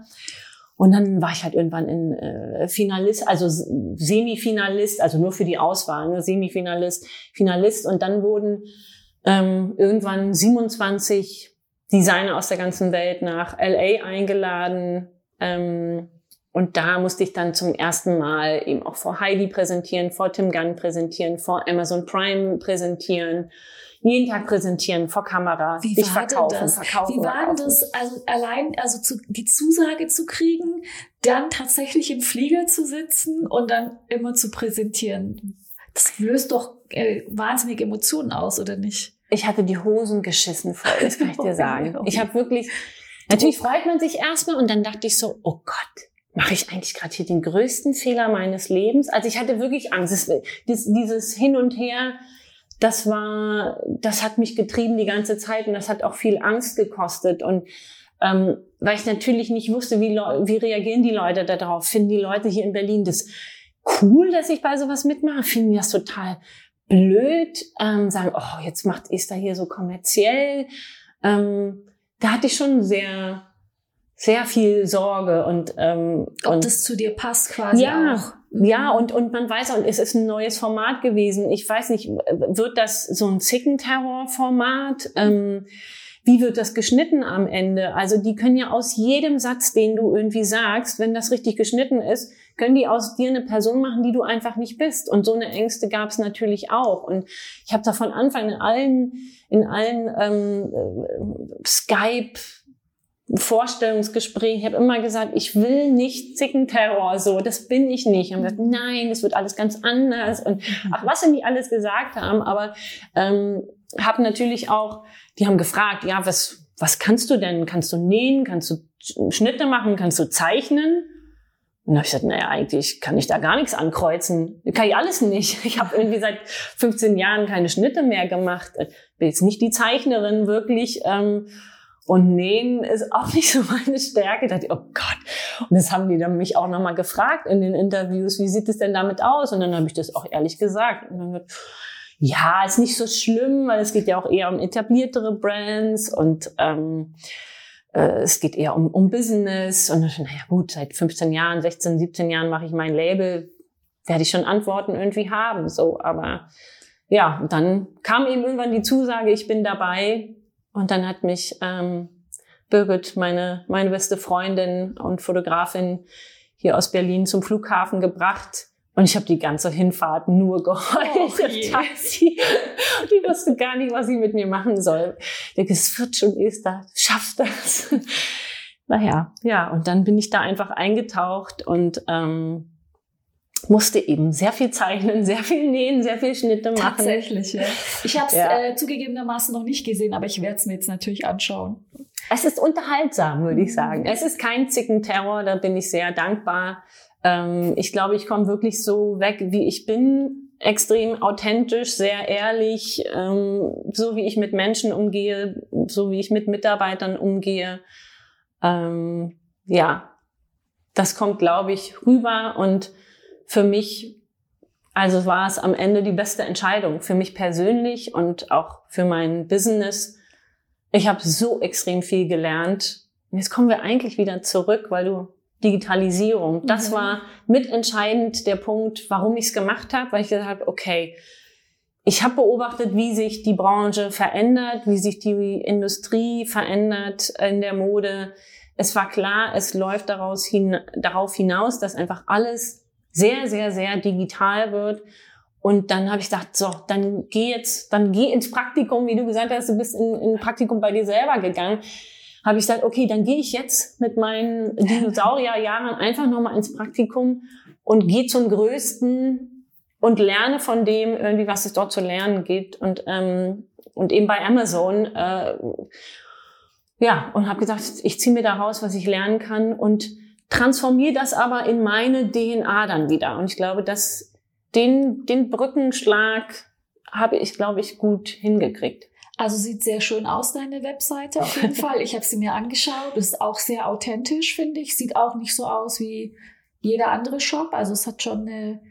Und dann war ich halt irgendwann in äh, Finalist, also Semifinalist, also nur für die Auswahl, ne, Semifinalist, Finalist. Und dann wurden ähm, irgendwann 27 Designer aus der ganzen Welt nach LA eingeladen. Ähm, und da musste ich dann zum ersten Mal eben auch vor Heidi präsentieren, vor Tim Gunn präsentieren, vor Amazon Prime präsentieren, jeden Tag präsentieren vor Kamera, Wie sich war verkaufen, denn das? verkaufen. Wie war denn das, also allein, also zu, die Zusage zu kriegen, dann tatsächlich im Flieger zu sitzen und dann immer zu präsentieren? Das löst doch äh, wahnsinnige Emotionen aus, oder nicht? Ich hatte die Hosen geschissen voll, das kann ich dir (laughs) sagen. Ich habe wirklich, natürlich freut man sich erstmal und dann dachte ich so, oh Gott, mache ich eigentlich gerade hier den größten Fehler meines Lebens? Also ich hatte wirklich Angst. Das, dieses Hin und Her, das war, das hat mich getrieben die ganze Zeit und das hat auch viel Angst gekostet. Und ähm, weil ich natürlich nicht wusste, wie, wie reagieren die Leute darauf? Finden die Leute hier in Berlin das cool, dass ich bei sowas mitmache? Finden die das total blöd? Ähm, sagen, oh, jetzt macht Esther hier so kommerziell. Ähm, da hatte ich schon sehr sehr viel Sorge und ähm, ob und, das zu dir passt quasi ja, auch. Mhm. Ja, und und man weiß auch, es ist ein neues Format gewesen. Ich weiß nicht, wird das so ein Zickenterror-Format? Ähm, wie wird das geschnitten am Ende? Also die können ja aus jedem Satz, den du irgendwie sagst, wenn das richtig geschnitten ist, können die aus dir eine Person machen, die du einfach nicht bist. Und so eine Ängste gab es natürlich auch. Und ich habe da von Anfang in allen in allen ähm, äh, Skype Vorstellungsgespräch, ich habe immer gesagt, ich will nicht Zickenterror, so, das bin ich nicht. Und gesagt, nein, es wird alles ganz anders und mhm. ach, was denn die alles gesagt haben, aber ähm, habe natürlich auch, die haben gefragt, ja, was, was kannst du denn? Kannst du nähen? Kannst du Schnitte machen? Kannst du zeichnen? Und habe ich gesagt, naja, eigentlich kann ich da gar nichts ankreuzen. Kann ich alles nicht. Ich habe irgendwie seit 15 Jahren keine Schnitte mehr gemacht. Bin jetzt nicht die Zeichnerin wirklich. Ähm, und Nähen ist auch nicht so meine Stärke. Da dachte ich, oh Gott. Und das haben die dann mich auch nochmal gefragt in den Interviews, wie sieht es denn damit aus? Und dann habe ich das auch ehrlich gesagt. Und dann wird, ja, ist nicht so schlimm, weil es geht ja auch eher um etabliertere Brands und ähm, äh, es geht eher um, um Business. Und dann, naja gut, seit 15 Jahren, 16, 17 Jahren mache ich mein Label, werde ich schon Antworten irgendwie haben. So, aber ja, dann kam eben irgendwann die Zusage, ich bin dabei und dann hat mich ähm, Birgit, meine, meine beste Freundin und Fotografin hier aus Berlin zum Flughafen gebracht. Und ich habe die ganze Hinfahrt nur geheult oh, Taxi. Die wusste gar nicht, was sie mit mir machen soll. Ich denke, es wird schon, ist da, schafft das. (laughs) naja, ja, und dann bin ich da einfach eingetaucht und ähm, musste eben sehr viel zeichnen, sehr viel nähen, sehr viel Schnitte machen. Tatsächlich, ja. Ich habe es ja. äh, zugegebenermaßen noch nicht gesehen, aber ich werde es mir jetzt natürlich anschauen. Es ist unterhaltsam, würde ich sagen. Es ist kein Zickenterror, da bin ich sehr dankbar. Ähm, ich glaube, ich komme wirklich so weg, wie ich bin. Extrem authentisch, sehr ehrlich, ähm, so wie ich mit Menschen umgehe, so wie ich mit Mitarbeitern umgehe. ähm, ja, das kommt, glaube ich, rüber und für mich, also war es am Ende die beste Entscheidung für mich persönlich und auch für mein Business. Ich habe so extrem viel gelernt. Jetzt kommen wir eigentlich wieder zurück, weil du Digitalisierung, das mhm. war mitentscheidend der Punkt, warum ich es gemacht habe, weil ich gesagt habe, okay, ich habe beobachtet, wie sich die Branche verändert, wie sich die Industrie verändert in der Mode. Es war klar, es läuft daraus hin, darauf hinaus, dass einfach alles sehr, sehr, sehr digital wird. Und dann habe ich gedacht, so, dann geh jetzt, dann geh ins Praktikum, wie du gesagt hast, du bist in, in Praktikum bei dir selber gegangen. Habe ich gesagt, okay, dann gehe ich jetzt mit meinen Dinosaurierjahren einfach nochmal ins Praktikum und gehe zum Größten und lerne von dem irgendwie, was es dort zu lernen gibt und ähm, und eben bei Amazon äh, ja und habe gesagt, ich ziehe mir da raus, was ich lernen kann und transformiere das aber in meine DNA dann wieder und ich glaube, dass den den Brückenschlag habe ich glaube ich gut hingekriegt. Also sieht sehr schön aus, deine Webseite auf jeden (laughs) Fall. Ich habe sie mir angeschaut. Ist auch sehr authentisch, finde ich. Sieht auch nicht so aus wie jeder andere Shop. Also es hat schon eine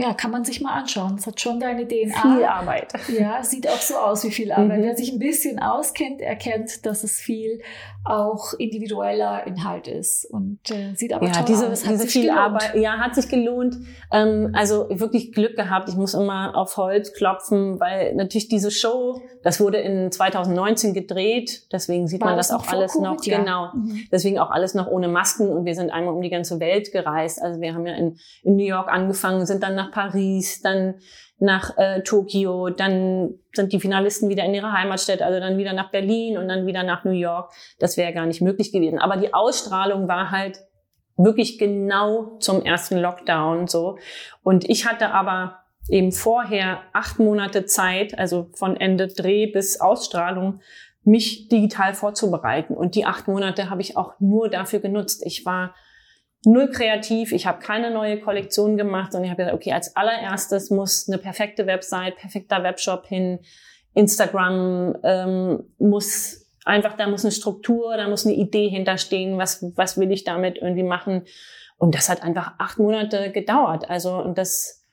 ja, kann man sich mal anschauen. Es hat schon deine DNA. Viel Arbeit. Ja, sieht auch so aus wie viel Arbeit. Mhm. Wer sich ein bisschen auskennt, erkennt, dass es viel auch individueller Inhalt ist und äh, sieht aber ja, toll diese, aus. Hat diese viel gelohnt. Arbeit, ja, hat sich gelohnt. Ähm, also wirklich Glück gehabt. Ich muss immer auf Holz klopfen, weil natürlich diese Show, das wurde in 2019 gedreht, deswegen sieht War man das, das auch alles Covid, noch, ja. genau, mhm. deswegen auch alles noch ohne Masken und wir sind einmal um die ganze Welt gereist. Also wir haben ja in, in New York angefangen, sind dann nach Paris, dann nach äh, Tokio, dann sind die Finalisten wieder in ihrer Heimatstadt, also dann wieder nach Berlin und dann wieder nach New York. Das wäre gar nicht möglich gewesen. Aber die Ausstrahlung war halt wirklich genau zum ersten Lockdown so. Und ich hatte aber eben vorher acht Monate Zeit, also von Ende Dreh bis Ausstrahlung, mich digital vorzubereiten. Und die acht Monate habe ich auch nur dafür genutzt. Ich war null kreativ, ich habe keine neue Kollektion gemacht, sondern ich habe gesagt, okay, als allererstes muss eine perfekte Website, perfekter Webshop hin, Instagram ähm, muss einfach, da muss eine Struktur, da muss eine Idee hinterstehen, was, was will ich damit irgendwie machen. Und das hat einfach acht Monate gedauert. Also, und das,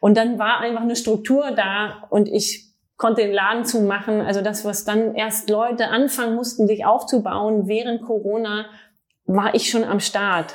und dann war einfach eine Struktur da und ich konnte den Laden zumachen. Also das, was dann erst Leute anfangen mussten, sich aufzubauen während Corona, war ich schon am Start.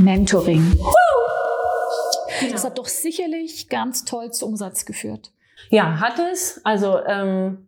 mentoring. Das hat doch sicherlich ganz toll zu Umsatz geführt. Ja, hat es. Also ähm,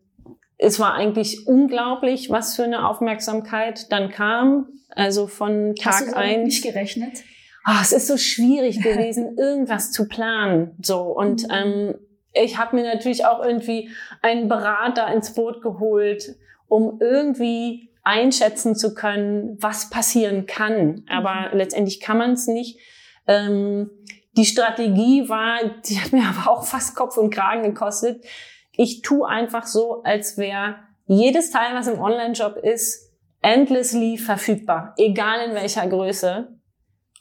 es war eigentlich unglaublich, was für eine Aufmerksamkeit dann kam. Also von Tag Hast du ein. nicht gerechnet? Oh, es ist so schwierig (laughs) gewesen, irgendwas zu planen. So und mhm. ähm, ich habe mir natürlich auch irgendwie einen Berater ins Boot geholt, um irgendwie einschätzen zu können, was passieren kann. Aber mhm. letztendlich kann man es nicht. Ähm, die Strategie war, die hat mir (laughs) aber auch fast Kopf und Kragen gekostet. Ich tu einfach so, als wäre jedes Teil, was im Online-Shop ist, endlessly verfügbar, egal in welcher Größe,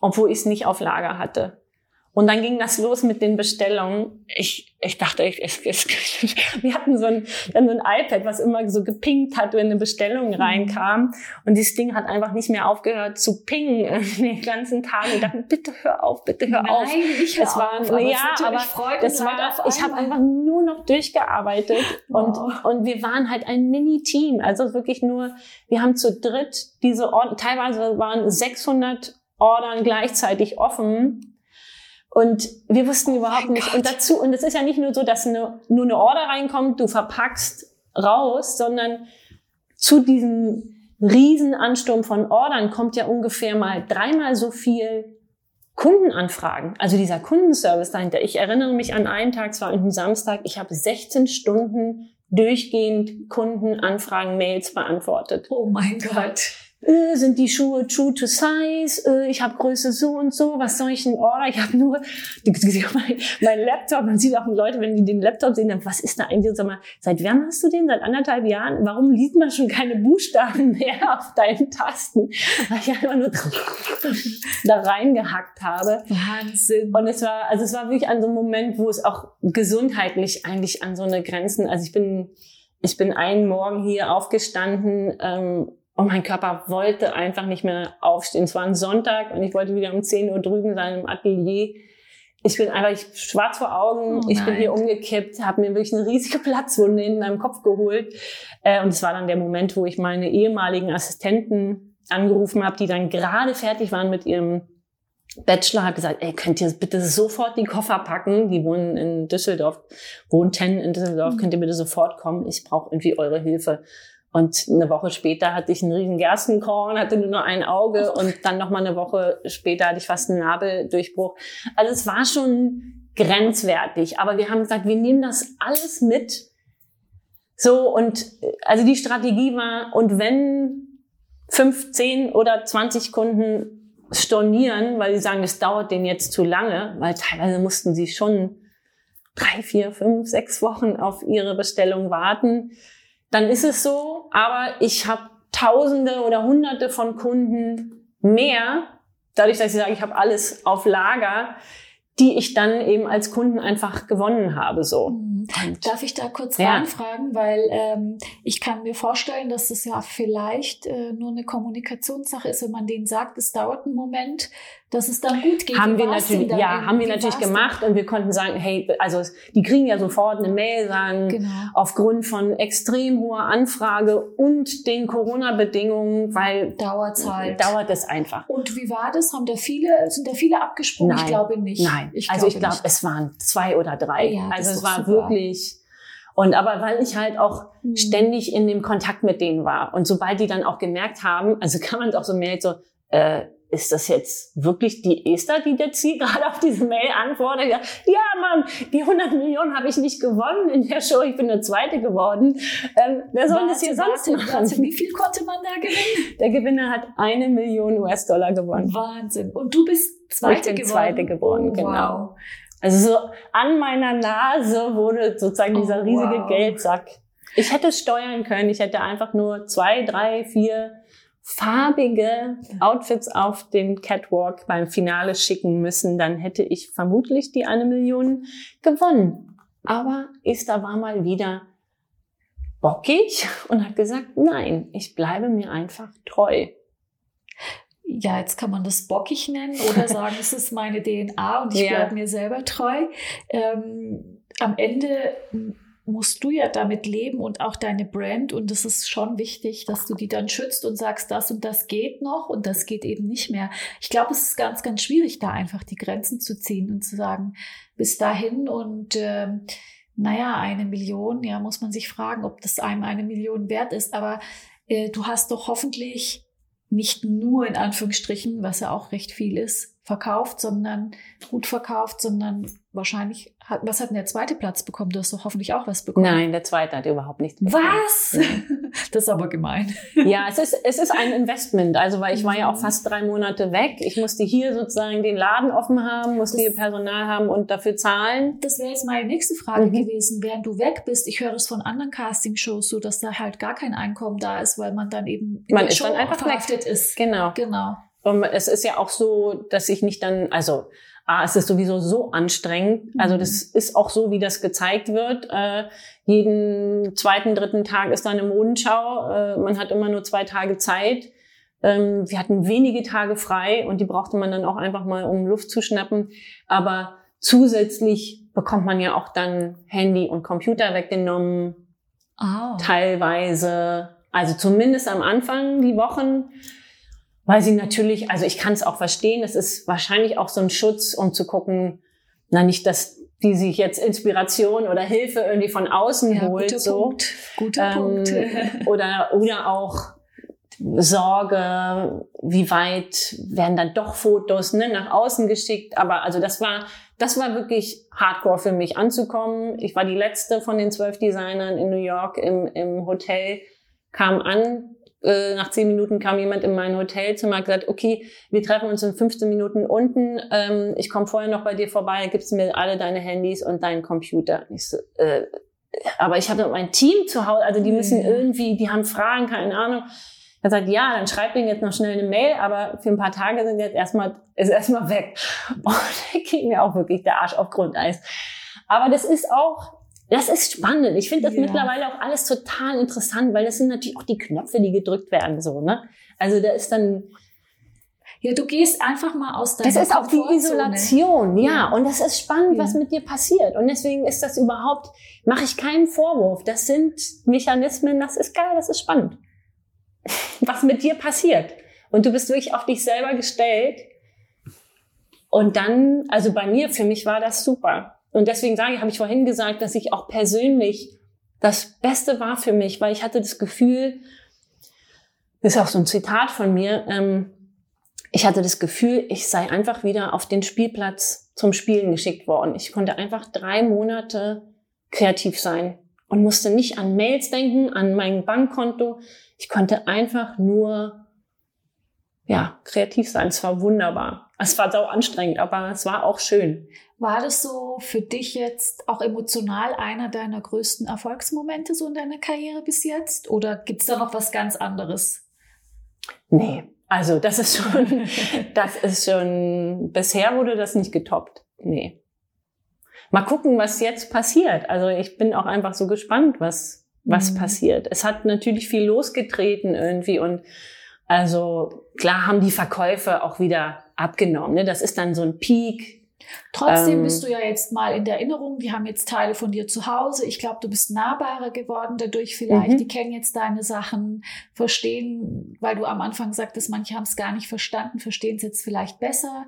obwohl ich es nicht auf Lager hatte. Und dann ging das los mit den Bestellungen. Ich, ich dachte, ich, ich, (laughs) ich, wir hatten so ein, dann so ein iPad, was immer so gepinkt hat, wenn eine Bestellung mhm. reinkam. Und dieses Ding hat einfach nicht mehr aufgehört zu pingen (laughs) den ganzen Tag. Ich dachte, bitte hör auf, bitte hör Nein, auf. Ich hör es war, auf, aber ja, aber das war, ich habe einfach nur noch durchgearbeitet. Und, oh. und wir waren halt ein Mini-Team. Also wirklich nur, wir haben zu dritt diese Ordner, teilweise waren 600 Ordern gleichzeitig offen und wir wussten oh überhaupt nicht. Gott. Und dazu, und es ist ja nicht nur so, dass eine, nur eine Order reinkommt, du verpackst raus, sondern zu diesem Riesenansturm von Ordern kommt ja ungefähr mal dreimal so viel Kundenanfragen. Also dieser Kundenservice dahinter. Ich erinnere mich an einen Tag, es war ein Samstag, ich habe 16 Stunden durchgehend Kundenanfragen, Mails beantwortet. Oh mein Gott äh, sind die Schuhe true to size, äh, ich habe Größe so und so, was soll ich denn order? Ich habe nur (laughs) mein, mein, Laptop, man sieht auch Leute, wenn die den Laptop sehen, dann, was ist da eigentlich? Sag mal, seit wann hast du den? Seit anderthalb Jahren? Warum liest man schon keine Buchstaben mehr (laughs) auf deinen Tasten? Weil ich einfach nur (laughs) da reingehackt habe. Wahnsinn. Und es war, also es war wirklich an so einem Moment, wo es auch gesundheitlich eigentlich an so eine Grenzen, also ich bin, ich bin einen Morgen hier aufgestanden, ähm, und mein Körper wollte einfach nicht mehr aufstehen. Es war ein Sonntag und ich wollte wieder um 10 Uhr drüben sein im Atelier. Ich bin einfach ich, schwarz vor Augen. Oh ich bin hier umgekippt, habe mir wirklich eine riesige (laughs) Platzwunde in meinem Kopf geholt. Äh, und es war dann der Moment, wo ich meine ehemaligen Assistenten angerufen habe, die dann gerade fertig waren mit ihrem Bachelor, hat gesagt, ey, könnt ihr bitte sofort die Koffer packen? Die wohnen in Düsseldorf, wohnen ten in Düsseldorf, mhm. könnt ihr bitte sofort kommen? Ich brauche irgendwie eure Hilfe. Und eine Woche später hatte ich einen riesen Gerstenkorn, hatte nur noch ein Auge und dann noch mal eine Woche später hatte ich fast einen Nabeldurchbruch. Also es war schon grenzwertig. Aber wir haben gesagt, wir nehmen das alles mit. So und also die Strategie war, und wenn 15 oder 20 Kunden stornieren, weil sie sagen, es dauert denen jetzt zu lange, weil teilweise mussten sie schon drei, vier, fünf, sechs Wochen auf ihre Bestellung warten dann ist es so. Aber ich habe Tausende oder Hunderte von Kunden mehr, dadurch, dass ich sage, ich habe alles auf Lager, die ich dann eben als Kunden einfach gewonnen habe. So. Mhm. Darf ich da kurz ja. reinfragen, weil ähm, ich kann mir vorstellen, dass es ja vielleicht äh, nur eine Kommunikationssache ist, wenn man denen sagt, es dauert einen Moment, dass es dann gut geht. Haben wir natürlich, ja, haben wir natürlich gemacht und wir konnten sagen, hey, also die kriegen ja sofort eine Mail, sagen, genau. aufgrund von extrem hoher Anfrage und den Corona-Bedingungen, weil dauert halt. dauert es einfach. Und wie war das? Haben da viele, sind da viele abgesprungen? Nein. Ich glaube nicht. Nein, ich also ich glaube, es waren zwei oder drei. Ja, also es war super. wirklich und aber weil ich halt auch mhm. ständig in dem Kontakt mit denen war und sobald die dann auch gemerkt haben, also (laughs) kann man auch so merken, so äh, ist das jetzt wirklich die Esther, die jetzt hier (laughs) gerade auf diese Mail antwortet? Ja, Mann, die 100 Millionen habe ich nicht gewonnen in der Show, ich bin eine Zweite geworden. Ähm, wer soll warte, das hier sonst warte, machen? Warte, wie viel konnte man da gewinnen? (laughs) Der Gewinner hat eine Million US-Dollar gewonnen. Wahnsinn. Und du bist Zweite ich bin geworden? Zweite geworden, oh, genau. Wow. Also so an meiner Nase wurde sozusagen dieser oh, riesige wow. Geldsack. Ich hätte steuern können, ich hätte einfach nur zwei, drei, vier farbige Outfits auf den Catwalk beim Finale schicken müssen, dann hätte ich vermutlich die eine Million gewonnen. Aber Esther war mal wieder bockig und hat gesagt, nein, ich bleibe mir einfach treu. Ja, jetzt kann man das bockig nennen oder sagen, es ist meine DNA und ich (laughs) ja. bleibe mir selber treu. Ähm, am Ende musst du ja damit leben und auch deine Brand. Und es ist schon wichtig, dass du die dann schützt und sagst, das und das geht noch und das geht eben nicht mehr. Ich glaube, es ist ganz, ganz schwierig, da einfach die Grenzen zu ziehen und zu sagen, bis dahin und äh, naja, eine Million, ja, muss man sich fragen, ob das einem eine Million wert ist. Aber äh, du hast doch hoffentlich nicht nur in Anführungsstrichen, was ja auch recht viel ist, verkauft, sondern gut verkauft, sondern wahrscheinlich hat, was hat denn der zweite Platz bekommen? Du hast doch hoffentlich auch was bekommen. Nein, der zweite hat überhaupt nichts bekommen. Was? (laughs) das ist aber gemein. Ja, es ist, es ist ein Investment. Also, weil ich war ja auch mhm. fast drei Monate weg. Ich musste hier sozusagen den Laden offen haben, musste das, hier Personal haben und dafür zahlen. Das wäre jetzt meine nächste Frage mhm. gewesen. Während du weg bist, ich höre das von anderen Castingshows so, dass da halt gar kein Einkommen da ist, weil man dann eben in man der ist Show dann einfach verhaftet ist. Genau. Genau. Es ist ja auch so, dass ich nicht dann, also ah, es ist sowieso so anstrengend. Also das mhm. ist auch so, wie das gezeigt wird. Äh, jeden zweiten, dritten Tag ist da eine Modenschau. Äh, man hat immer nur zwei Tage Zeit. Ähm, wir hatten wenige Tage frei und die brauchte man dann auch einfach mal, um Luft zu schnappen. Aber zusätzlich bekommt man ja auch dann Handy und Computer weggenommen. Oh. Teilweise. Also zumindest am Anfang, die Wochen weil sie natürlich, also ich kann es auch verstehen, es ist wahrscheinlich auch so ein Schutz, um zu gucken, na nicht, dass die sich jetzt Inspiration oder Hilfe irgendwie von außen ja, holt. Guter so. Punkt. Guter ähm, Punkt. (laughs) (laughs) oder, oder auch Sorge, wie weit werden dann doch Fotos ne, nach außen geschickt. Aber also das war, das war wirklich hardcore für mich anzukommen. Ich war die letzte von den zwölf Designern in New York im, im Hotel, kam an. Äh, nach zehn Minuten kam jemand in mein Hotelzimmer und gesagt, okay, wir treffen uns in 15 Minuten unten. Ähm, ich komme vorher noch bei dir vorbei, gibst mir alle deine Handys und deinen Computer. Ich so, äh, aber ich habe mein Team zu Hause, also die müssen irgendwie, die haben Fragen, keine Ahnung. Er sagt, ja, dann schreib denen jetzt noch schnell eine Mail, aber für ein paar Tage sind jetzt erstmal, ist erstmal weg. (laughs) Und da ging mir auch wirklich der Arsch auf Grundeis. Aber das ist auch, das ist spannend. Ich finde das ja. mittlerweile auch alles total interessant, weil das sind natürlich auch die Knöpfe, die gedrückt werden, so, ne? Also da ist dann, ja, du gehst einfach mal aus deiner Das ist auch die Isolation, ja. ja. Und das ist spannend, ja. was mit dir passiert. Und deswegen ist das überhaupt, mache ich keinen Vorwurf. Das sind Mechanismen, das ist geil, das ist spannend (laughs) was mit dir passiert. Und du bist wirklich auf dich selber gestellt. Und dann, also bei mir, für mich war das super. Und deswegen sage ich, habe ich vorhin gesagt, dass ich auch persönlich das Beste war für mich, weil ich hatte das Gefühl, das ist auch so ein Zitat von mir, ähm, ich hatte das Gefühl, ich sei einfach wieder auf den Spielplatz zum Spielen geschickt worden. Ich konnte einfach drei Monate kreativ sein und musste nicht an Mails denken, an mein Bankkonto. Ich konnte einfach nur, ja, kreativ sein. Es war wunderbar. Es war sau anstrengend, aber es war auch schön. War das so für dich jetzt auch emotional einer deiner größten Erfolgsmomente so in deiner Karriere bis jetzt? Oder gibt's da noch was ganz anderes? Nee, also das ist schon, (laughs) das ist schon, bisher wurde das nicht getoppt. Nee. Mal gucken, was jetzt passiert. Also ich bin auch einfach so gespannt, was, was mhm. passiert. Es hat natürlich viel losgetreten irgendwie und also klar haben die Verkäufe auch wieder abgenommen. Ne? Das ist dann so ein Peak. Trotzdem ähm, bist du ja jetzt mal in der Erinnerung, die haben jetzt Teile von dir zu Hause. Ich glaube, du bist nahbarer geworden dadurch vielleicht. Mhm. Die kennen jetzt deine Sachen, verstehen, weil du am Anfang sagtest, manche haben es gar nicht verstanden, verstehen es jetzt vielleicht besser.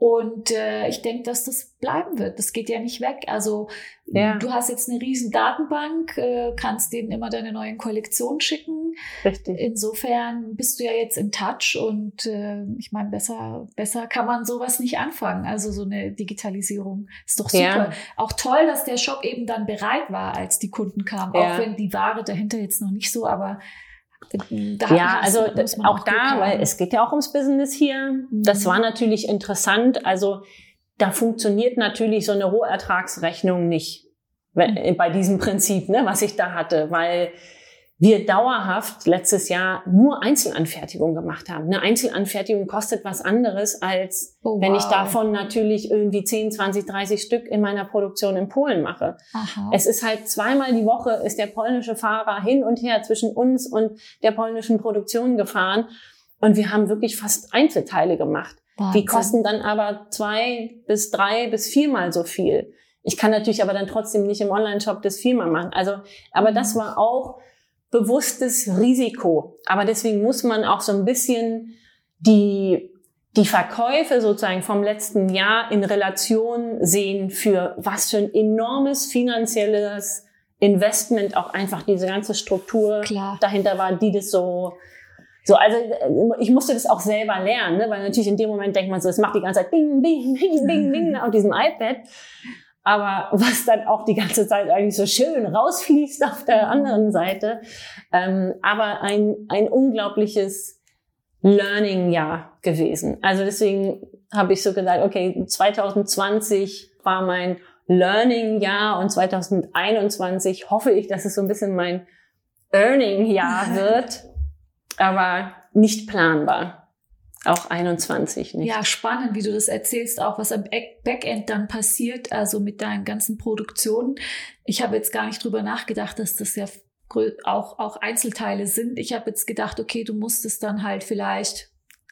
Und äh, ich denke, dass das bleiben wird. Das geht ja nicht weg. Also ja. du hast jetzt eine riesen Datenbank, äh, kannst denen immer deine neuen Kollektionen schicken. Richtig. Insofern bist du ja jetzt in Touch und äh, ich meine, besser, besser kann man sowas nicht anfangen. Also so eine Digitalisierung ist doch super. Ja. Auch toll, dass der Shop eben dann bereit war, als die Kunden kamen. Ja. Auch wenn die Ware dahinter jetzt noch nicht so, aber da ja, also auch da, weil es geht ja auch ums Business hier. Das mhm. war natürlich interessant. Also da funktioniert natürlich so eine Rohertragsrechnung nicht mhm. bei diesem Prinzip, ne, was ich da hatte, weil wir dauerhaft letztes Jahr nur Einzelanfertigung gemacht haben. Eine Einzelanfertigung kostet was anderes, als oh, wow. wenn ich davon natürlich irgendwie 10, 20, 30 Stück in meiner Produktion in Polen mache. Aha. Es ist halt zweimal die Woche ist der polnische Fahrer hin und her zwischen uns und der polnischen Produktion gefahren. Und wir haben wirklich fast Einzelteile gemacht. Wahnsinn. Die kosten dann aber zwei bis drei bis viermal so viel. Ich kann natürlich aber dann trotzdem nicht im Online-Shop das viermal machen. Also, aber das mhm. war auch bewusstes Risiko. Aber deswegen muss man auch so ein bisschen die, die Verkäufe sozusagen vom letzten Jahr in Relation sehen für was für ein enormes finanzielles Investment auch einfach diese ganze Struktur Klar. dahinter war, die das so so, also ich musste das auch selber lernen, ne? weil natürlich in dem Moment denkt man so, es macht die ganze Zeit Bing, Bing, Bing, Bing, Bing auf diesem iPad aber was dann auch die ganze Zeit eigentlich so schön rausfließt auf der anderen Seite. Ähm, aber ein, ein unglaubliches Learning-Jahr gewesen. Also deswegen habe ich so gesagt, okay, 2020 war mein Learning-Jahr und 2021 hoffe ich, dass es so ein bisschen mein Earning-Jahr (laughs) wird, aber nicht planbar. Auch 21, nicht? Ja, spannend, wie du das erzählst, auch was am Backend dann passiert, also mit deinen ganzen Produktionen. Ich habe jetzt gar nicht drüber nachgedacht, dass das ja auch, auch Einzelteile sind. Ich habe jetzt gedacht, okay, du musst es dann halt vielleicht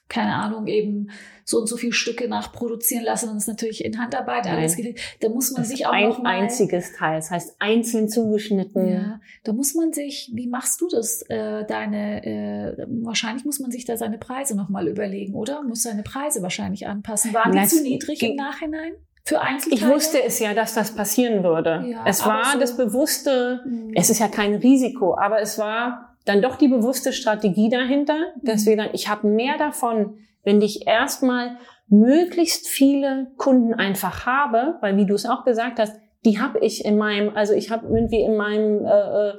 keine Ahnung, eben so und so viele Stücke nachproduzieren lassen und es natürlich in Handarbeit Nein. alles geht. Da muss man das sich auch ein noch mal, einziges Teil, das heißt einzeln zugeschnitten. Ja, da muss man sich, wie machst du das? Äh, deine, äh, wahrscheinlich muss man sich da seine Preise noch mal überlegen, oder? Muss seine Preise wahrscheinlich anpassen. Waren die zu niedrig im Nachhinein? Für Einzelteile? Ich wusste es ja, dass das passieren würde. Ja, es war so, das bewusste, mh. es ist ja kein Risiko, aber es war dann doch die bewusste Strategie dahinter, dass wir dann, ich habe mehr davon, wenn ich erstmal möglichst viele Kunden einfach habe, weil wie du es auch gesagt hast, die habe ich in meinem, also ich habe irgendwie in meinem äh, äh,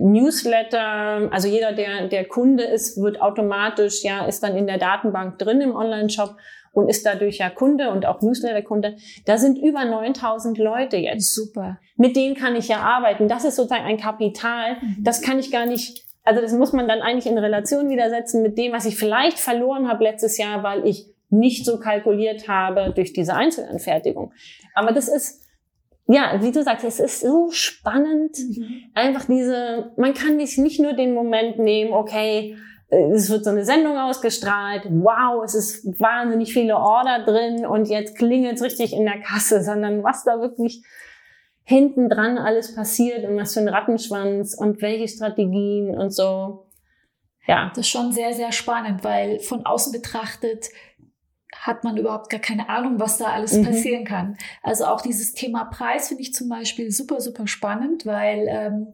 Newsletter, also jeder, der der Kunde ist, wird automatisch, ja, ist dann in der Datenbank drin im Online-Shop und ist dadurch ja Kunde und auch Newsletter-Kunde. Da sind über 9000 Leute jetzt. Super. Mit denen kann ich ja arbeiten. Das ist sozusagen ein Kapital. Mhm. Das kann ich gar nicht, also das muss man dann eigentlich in Relation widersetzen mit dem, was ich vielleicht verloren habe letztes Jahr, weil ich nicht so kalkuliert habe durch diese Einzelanfertigung. Aber das ist, ja, wie du sagst, es ist so spannend, mhm. einfach diese, man kann nicht, nicht nur den Moment nehmen, okay, es wird so eine Sendung ausgestrahlt, wow, es ist wahnsinnig viele Order drin und jetzt klingelt es richtig in der Kasse, sondern was da wirklich hinten dran alles passiert und was für ein Rattenschwanz und welche Strategien und so. Ja. Das ist schon sehr, sehr spannend, weil von außen betrachtet hat man überhaupt gar keine Ahnung, was da alles mhm. passieren kann. Also auch dieses Thema Preis finde ich zum Beispiel super, super spannend, weil ähm,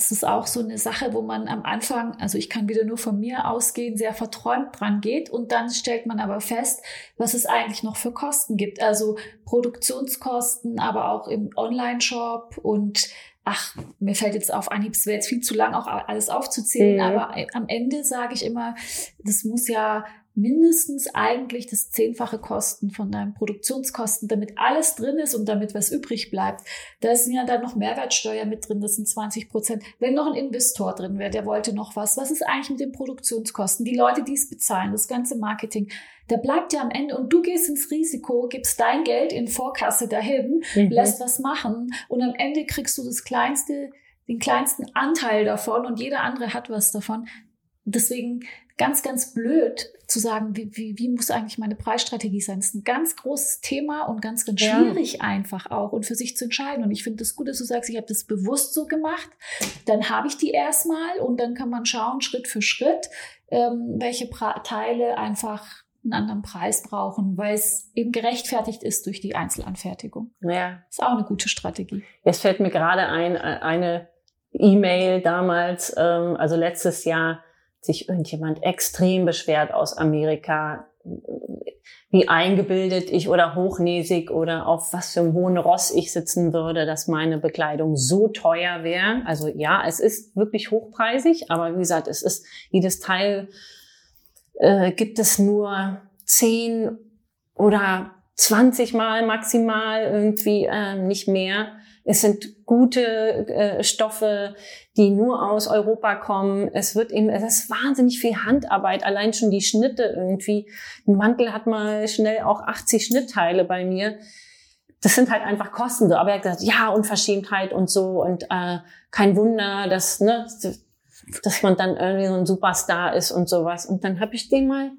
das ist auch so eine Sache, wo man am Anfang, also ich kann wieder nur von mir ausgehen, sehr verträumt dran geht und dann stellt man aber fest, was es eigentlich noch für Kosten gibt. Also Produktionskosten, aber auch im Online-Shop und ach, mir fällt jetzt auf Anhieb, es wäre jetzt viel zu lang, auch alles aufzuzählen, mhm. aber am Ende sage ich immer, das muss ja mindestens eigentlich das zehnfache Kosten von deinen Produktionskosten, damit alles drin ist und damit was übrig bleibt. Da ist ja dann noch Mehrwertsteuer mit drin, das sind 20 Prozent. Wenn noch ein Investor drin wäre, der wollte noch was, was ist eigentlich mit den Produktionskosten? Die Leute, die es bezahlen, das ganze Marketing, da bleibt ja am Ende und du gehst ins Risiko, gibst dein Geld in Vorkasse dahin, mhm. lässt was machen und am Ende kriegst du das kleinste den kleinsten Anteil davon und jeder andere hat was davon. Deswegen ganz, ganz blöd zu sagen, wie, wie, wie muss eigentlich meine Preisstrategie sein. Das ist ein ganz großes Thema und ganz, ganz schwierig ja. einfach auch und für sich zu entscheiden. Und ich finde es das gut, dass du sagst, ich habe das bewusst so gemacht. Dann habe ich die erstmal und dann kann man schauen, Schritt für Schritt, ähm, welche pra Teile einfach einen anderen Preis brauchen, weil es eben gerechtfertigt ist durch die Einzelanfertigung. Ja. Ist auch eine gute Strategie. Jetzt fällt mir gerade ein, äh, eine E-Mail damals, ähm, also letztes Jahr, sich irgendjemand extrem beschwert aus Amerika, wie eingebildet ich oder hochnäsig oder auf was für einem hohen Ross ich sitzen würde, dass meine Bekleidung so teuer wäre. Also ja, es ist wirklich hochpreisig, aber wie gesagt, es ist jedes Teil äh, gibt es nur zehn oder 20 Mal maximal irgendwie äh, nicht mehr. Es sind gute äh, Stoffe, die nur aus Europa kommen. Es wird eben, es ist wahnsinnig viel Handarbeit, allein schon die Schnitte irgendwie. Ein Mantel hat mal schnell auch 80 Schnittteile bei mir. Das sind halt einfach Kosten. Aber er hat gesagt, ja, Unverschämtheit und so und äh, kein Wunder, dass, ne, dass man dann irgendwie so ein Superstar ist und sowas. Und dann habe ich den mal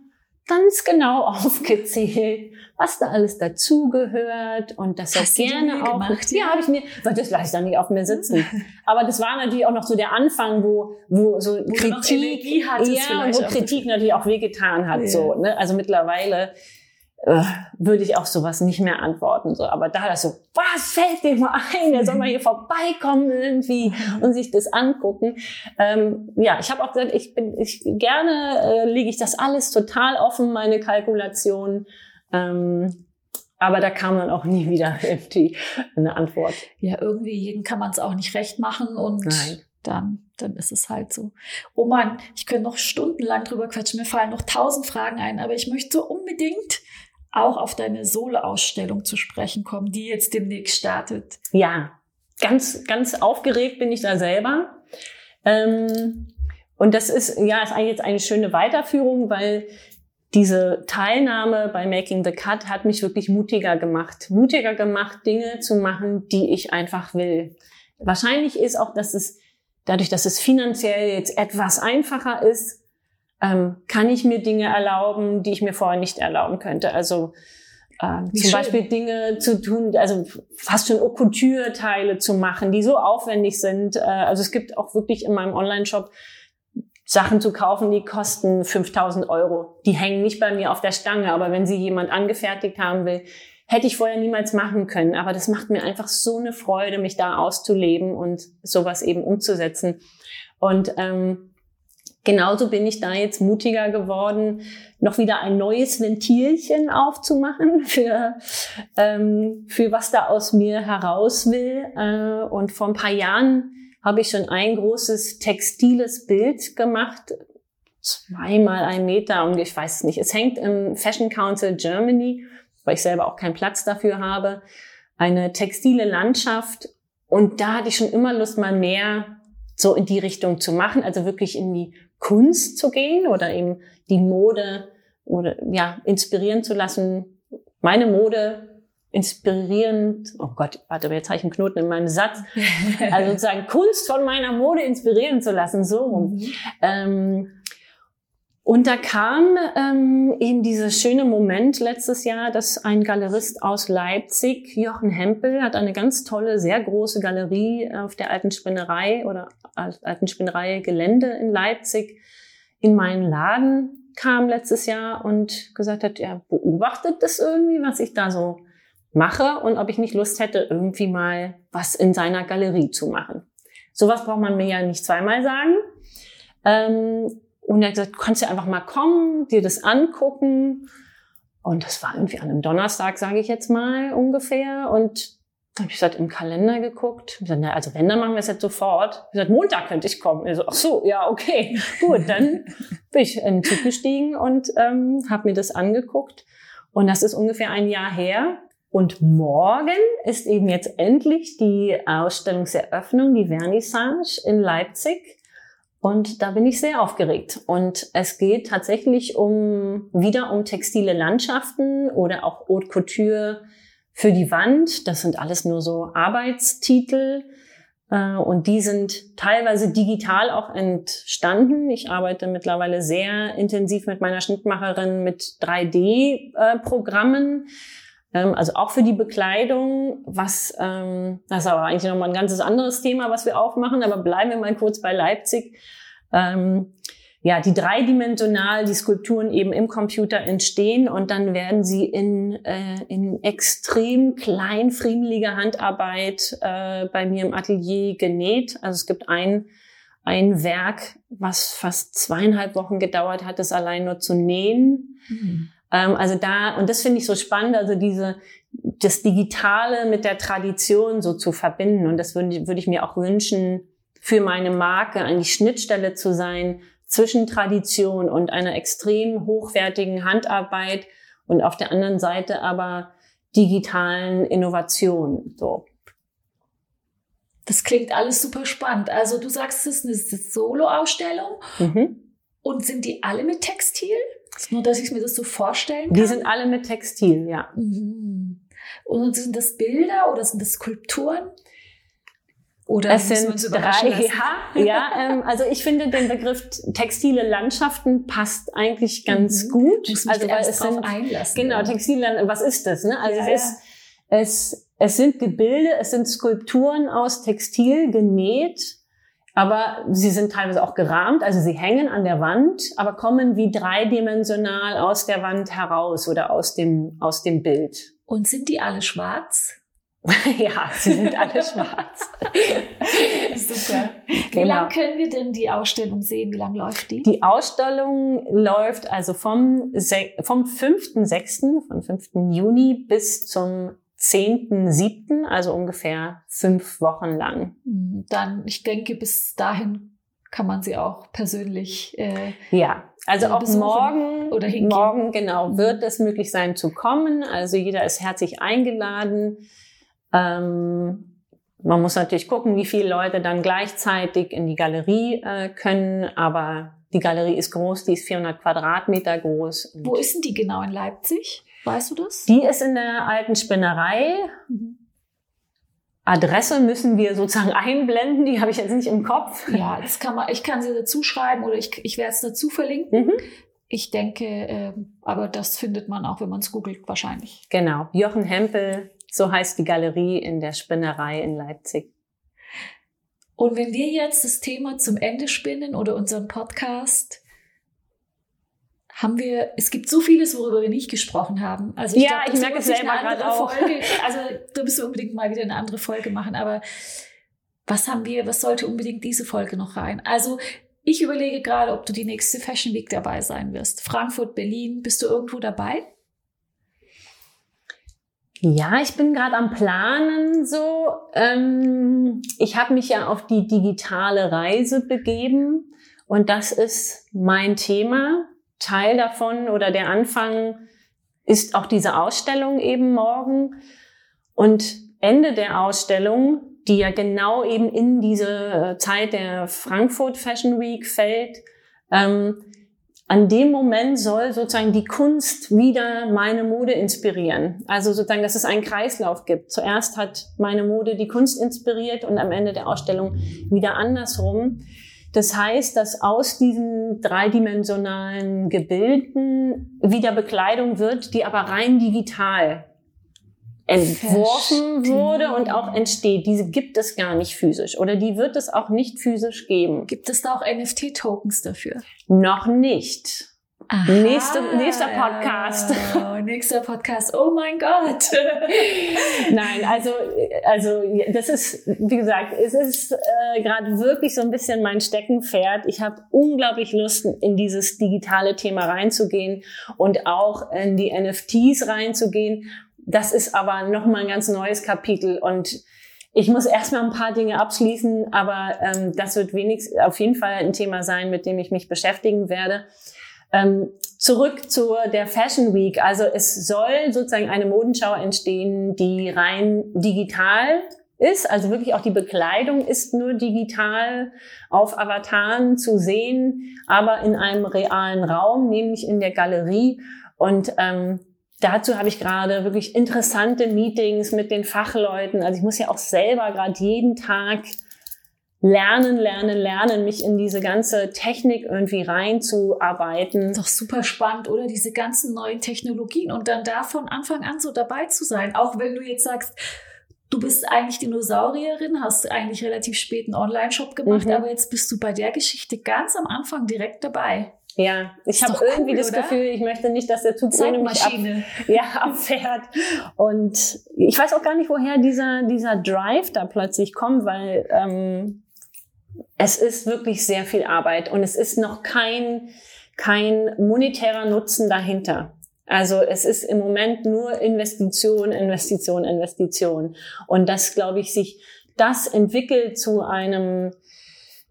ganz genau (laughs) aufgezählt, was da alles dazugehört und das Hast er gerne auch. Gemacht, ja, habe ich mir, weil das lasse ich dann nicht auf mir sitzen. Aber das war natürlich auch noch so der Anfang, wo wo so wo Kritik, ja, wo Kritik natürlich auch wehgetan hat. Ja. So, ne? Also mittlerweile äh, würde ich auf sowas nicht mehr antworten. So. Aber da das so, was fällt dir mal ein? Der soll mal hier (laughs) vorbeikommen irgendwie und sich das angucken. Ähm, ja, ich habe auch gesagt, ich bin, ich gerne äh, lege ich das alles total offen, meine Kalkulation. Ähm, aber da kam dann auch nie wieder (laughs) irgendwie eine Antwort. Ja, irgendwie jeden kann man es auch nicht recht machen und Nein. dann dann ist es halt so. Oh Mann, ich könnte noch stundenlang drüber quatschen. Mir fallen noch tausend Fragen ein, aber ich möchte so unbedingt auch auf deine Sole-Ausstellung zu sprechen kommen, die jetzt demnächst startet. Ja, ganz, ganz aufgeregt bin ich da selber. Ähm, und das ist, ja, ist eigentlich jetzt eine schöne Weiterführung, weil diese Teilnahme bei Making the Cut hat mich wirklich mutiger gemacht. Mutiger gemacht, Dinge zu machen, die ich einfach will. Wahrscheinlich ist auch, dass es dadurch, dass es finanziell jetzt etwas einfacher ist, ähm, kann ich mir Dinge erlauben, die ich mir vorher nicht erlauben könnte. Also äh, zum schön. Beispiel Dinge zu tun, also fast schon Couture-Teile zu machen, die so aufwendig sind. Äh, also es gibt auch wirklich in meinem Online-Shop Sachen zu kaufen, die kosten 5000 Euro. Die hängen nicht bei mir auf der Stange, aber wenn sie jemand angefertigt haben will, hätte ich vorher niemals machen können. Aber das macht mir einfach so eine Freude, mich da auszuleben und sowas eben umzusetzen. Und ähm, genauso bin ich da jetzt mutiger geworden, noch wieder ein neues Ventilchen aufzumachen (laughs) für, ähm, für was da aus mir heraus will. Äh, und vor ein paar Jahren habe ich schon ein großes textiles Bild gemacht, zweimal ein Meter und ich weiß es nicht. Es hängt im Fashion Council Germany, weil ich selber auch keinen Platz dafür habe, eine textile Landschaft. Und da hatte ich schon immer Lust, mal mehr so in die Richtung zu machen, also wirklich in die Kunst zu gehen oder eben die Mode oder ja inspirieren zu lassen. Meine Mode inspirierend, oh Gott, warte, jetzt habe ich einen Knoten in meinem Satz, (laughs) also sozusagen Kunst von meiner Mode inspirieren zu lassen, so rum. Mhm. Ähm, und da kam ähm, eben dieser schöne Moment letztes Jahr, dass ein Galerist aus Leipzig, Jochen Hempel, hat eine ganz tolle, sehr große Galerie auf der Alten Spinnerei oder Alten Spinnerei Gelände in Leipzig in meinen Laden kam letztes Jahr und gesagt hat, er beobachtet das irgendwie, was ich da so mache und ob ich nicht Lust hätte, irgendwie mal was in seiner Galerie zu machen. Sowas braucht man mir ja nicht zweimal sagen. Ähm, und er hat gesagt, du kannst ja einfach mal kommen, dir das angucken. Und das war irgendwie an einem Donnerstag, sage ich jetzt mal ungefähr. Und dann habe ich gesagt, im Kalender geguckt. Ich gesagt, na, also wenn, dann machen wir es jetzt sofort. Ich gesagt, Montag könnte ich kommen. Ich so, ach so, ja, okay, (laughs) gut. Dann bin ich in den Zug gestiegen und ähm, habe mir das angeguckt. Und das ist ungefähr ein Jahr her. Und morgen ist eben jetzt endlich die Ausstellungseröffnung, die Vernissage in Leipzig. Und da bin ich sehr aufgeregt. Und es geht tatsächlich um, wieder um textile Landschaften oder auch Haute Couture für die Wand. Das sind alles nur so Arbeitstitel. Äh, und die sind teilweise digital auch entstanden. Ich arbeite mittlerweile sehr intensiv mit meiner Schnittmacherin mit 3D-Programmen. Ähm, also auch für die Bekleidung, was, ähm, das ist aber eigentlich nochmal ein ganzes anderes Thema, was wir aufmachen, aber bleiben wir mal kurz bei Leipzig. Ähm, ja, die dreidimensional die Skulpturen eben im Computer entstehen und dann werden sie in, äh, in extrem klein, friemeliger Handarbeit äh, bei mir im Atelier genäht. Also es gibt ein, ein Werk, was fast zweieinhalb Wochen gedauert hat, das allein nur zu nähen. Mhm. Ähm, also da, und das finde ich so spannend, also diese, das Digitale mit der Tradition so zu verbinden. Und das würde, würde ich mir auch wünschen, für meine Marke eigentlich Schnittstelle zu sein zwischen Tradition und einer extrem hochwertigen Handarbeit und auf der anderen Seite aber digitalen Innovationen. So. Das klingt alles super spannend. Also du sagst, es ist eine Solo-Ausstellung. Mhm. Und sind die alle mit Textil? Nur, dass ich mir das so vorstellen kann. Die sind alle mit Textil, ja. Mhm. Und sind das Bilder oder sind das Skulpturen? Oder es sind drei, ja, (laughs) ja ähm, also ich finde den Begriff textile Landschaften passt eigentlich ganz mhm. gut. Muss also weil es sind einlassen, genau ja. textile was ist das? Ne? Also ja, es ist es es sind Gebilde, es sind Skulpturen aus Textil genäht, aber sie sind teilweise auch gerahmt, also sie hängen an der Wand, aber kommen wie dreidimensional aus der Wand heraus oder aus dem aus dem Bild. Und sind die alle schwarz? (laughs) ja, sie sind alle schwarz. (laughs) Super. Wie genau. lange können wir denn die Ausstellung sehen? Wie lange läuft die? Die Ausstellung läuft also vom, vom 5.6., vom 5. Juni bis zum 10.7., also ungefähr fünf Wochen lang. Dann, ich denke, bis dahin kann man sie auch persönlich. Äh, ja, also auch morgen oder hingehen. morgen genau mhm. wird es möglich sein zu kommen. Also jeder ist herzlich eingeladen. Ähm, man muss natürlich gucken, wie viele Leute dann gleichzeitig in die Galerie äh, können, aber die Galerie ist groß, die ist 400 Quadratmeter groß. Wo ist denn die genau in Leipzig? Weißt du das? Die ist in der alten Spinnerei. Mhm. Adresse müssen wir sozusagen (laughs) einblenden, die habe ich jetzt nicht im Kopf. Ja, das kann man, ich kann sie dazu schreiben oder ich, ich werde es dazu verlinken. Mhm. Ich denke, äh, aber das findet man auch, wenn man es googelt, wahrscheinlich. Genau. Jochen Hempel so heißt die Galerie in der Spinnerei in Leipzig. Und wenn wir jetzt das Thema zum Ende spinnen oder unseren Podcast, haben wir, es gibt so vieles, worüber wir nicht gesprochen haben. Also ich ja, glaub, ich merke es selber gerade auch. Folge, also da müssen wir unbedingt mal wieder eine andere Folge machen, aber was haben wir, was sollte unbedingt diese Folge noch rein? Also ich überlege gerade, ob du die nächste Fashion Week dabei sein wirst. Frankfurt, Berlin, bist du irgendwo dabei? Ja, ich bin gerade am Planen so. Ähm, ich habe mich ja auf die digitale Reise begeben und das ist mein Thema. Teil davon oder der Anfang ist auch diese Ausstellung eben morgen. Und Ende der Ausstellung, die ja genau eben in diese Zeit der Frankfurt Fashion Week fällt, ähm, an dem Moment soll sozusagen die Kunst wieder meine Mode inspirieren. Also sozusagen, dass es einen Kreislauf gibt. Zuerst hat meine Mode die Kunst inspiriert und am Ende der Ausstellung wieder andersrum. Das heißt, dass aus diesen dreidimensionalen Gebilden wieder Bekleidung wird, die aber rein digital entworfen Verstehe. wurde und auch entsteht. Diese gibt es gar nicht physisch oder die wird es auch nicht physisch geben. Gibt es da auch NFT-Tokens dafür? Noch nicht. Aha, Nächste, nächster Podcast. Oh, (laughs) nächster Podcast. Oh mein Gott. (laughs) Nein, also, also das ist, wie gesagt, es ist äh, gerade wirklich so ein bisschen mein Steckenpferd. Ich habe unglaublich Lust, in dieses digitale Thema reinzugehen und auch in die NFTs reinzugehen das ist aber nochmal ein ganz neues Kapitel und ich muss erstmal ein paar Dinge abschließen, aber ähm, das wird wenigstens auf jeden Fall ein Thema sein, mit dem ich mich beschäftigen werde. Ähm, zurück zur der Fashion Week. Also es soll sozusagen eine Modenschau entstehen, die rein digital ist. Also wirklich auch die Bekleidung ist nur digital auf Avataren zu sehen, aber in einem realen Raum, nämlich in der Galerie. Und ähm, dazu habe ich gerade wirklich interessante Meetings mit den Fachleuten. Also ich muss ja auch selber gerade jeden Tag lernen, lernen, lernen, mich in diese ganze Technik irgendwie reinzuarbeiten. Doch super spannend, oder? Diese ganzen neuen Technologien und dann da von Anfang an so dabei zu sein. Auch wenn du jetzt sagst, du bist eigentlich Dinosaurierin, hast eigentlich relativ spät einen Online-Shop gemacht, mhm. aber jetzt bist du bei der Geschichte ganz am Anfang direkt dabei. Ja, ich habe irgendwie cool, das oder? Gefühl, ich möchte nicht, dass der Zug ohne mich ab, (laughs) ja, abfährt. Und ich weiß auch gar nicht, woher dieser, dieser Drive da plötzlich kommt, weil ähm, es ist wirklich sehr viel Arbeit und es ist noch kein, kein monetärer Nutzen dahinter. Also es ist im Moment nur Investition, Investition, Investition. Und das, glaube ich, sich das entwickelt zu einem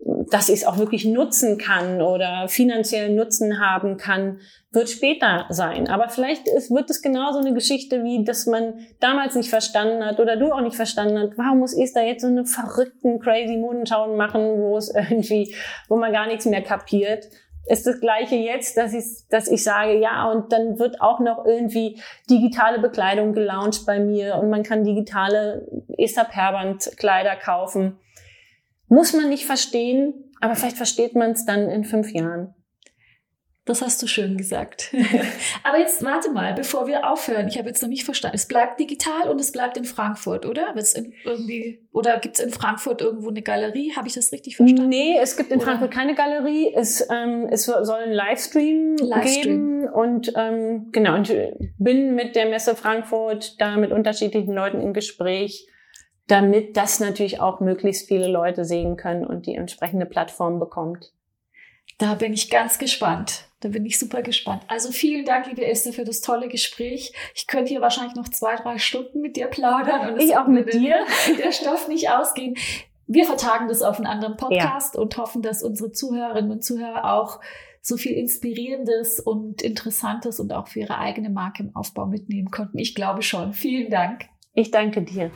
dass ich es auch wirklich nutzen kann oder finanziellen Nutzen haben kann, wird später sein. Aber vielleicht ist, wird es genauso eine Geschichte, wie dass man damals nicht verstanden hat oder du auch nicht verstanden hast, warum muss da jetzt so eine verrückten, crazy Modenschauen machen, wo es (laughs) irgendwie, wo man gar nichts mehr kapiert. Ist das Gleiche jetzt, dass ich, dass ich sage, ja, und dann wird auch noch irgendwie digitale Bekleidung gelauncht bei mir und man kann digitale Esther Perband Kleider kaufen muss man nicht verstehen, aber vielleicht versteht man es dann in fünf Jahren. Das hast du schön gesagt. (laughs) Aber jetzt warte mal, bevor wir aufhören. Ich habe jetzt noch nicht verstanden. Es bleibt digital und es bleibt in Frankfurt, oder? Wird's in irgendwie, oder gibt es in Frankfurt irgendwo eine Galerie? Habe ich das richtig verstanden? Nee, es gibt in oder? Frankfurt keine Galerie. Es, ähm, es soll einen Livestream, Livestream. geben. Und ähm, genau, und bin mit der Messe Frankfurt da mit unterschiedlichen Leuten im Gespräch damit das natürlich auch möglichst viele Leute sehen können und die entsprechende Plattform bekommt. Da bin ich ganz gespannt. Da bin ich super gespannt. Also vielen Dank, liebe Esther, für das tolle Gespräch. Ich könnte hier wahrscheinlich noch zwei, drei Stunden mit dir plaudern. Und ich auch mit dir. (laughs) Der Stoff nicht ausgehen. Wir vertagen das auf einen anderen Podcast ja. und hoffen, dass unsere Zuhörerinnen und Zuhörer auch so viel Inspirierendes und Interessantes und auch für ihre eigene Marke im Aufbau mitnehmen konnten. Ich glaube schon. Vielen Dank. Ich danke dir.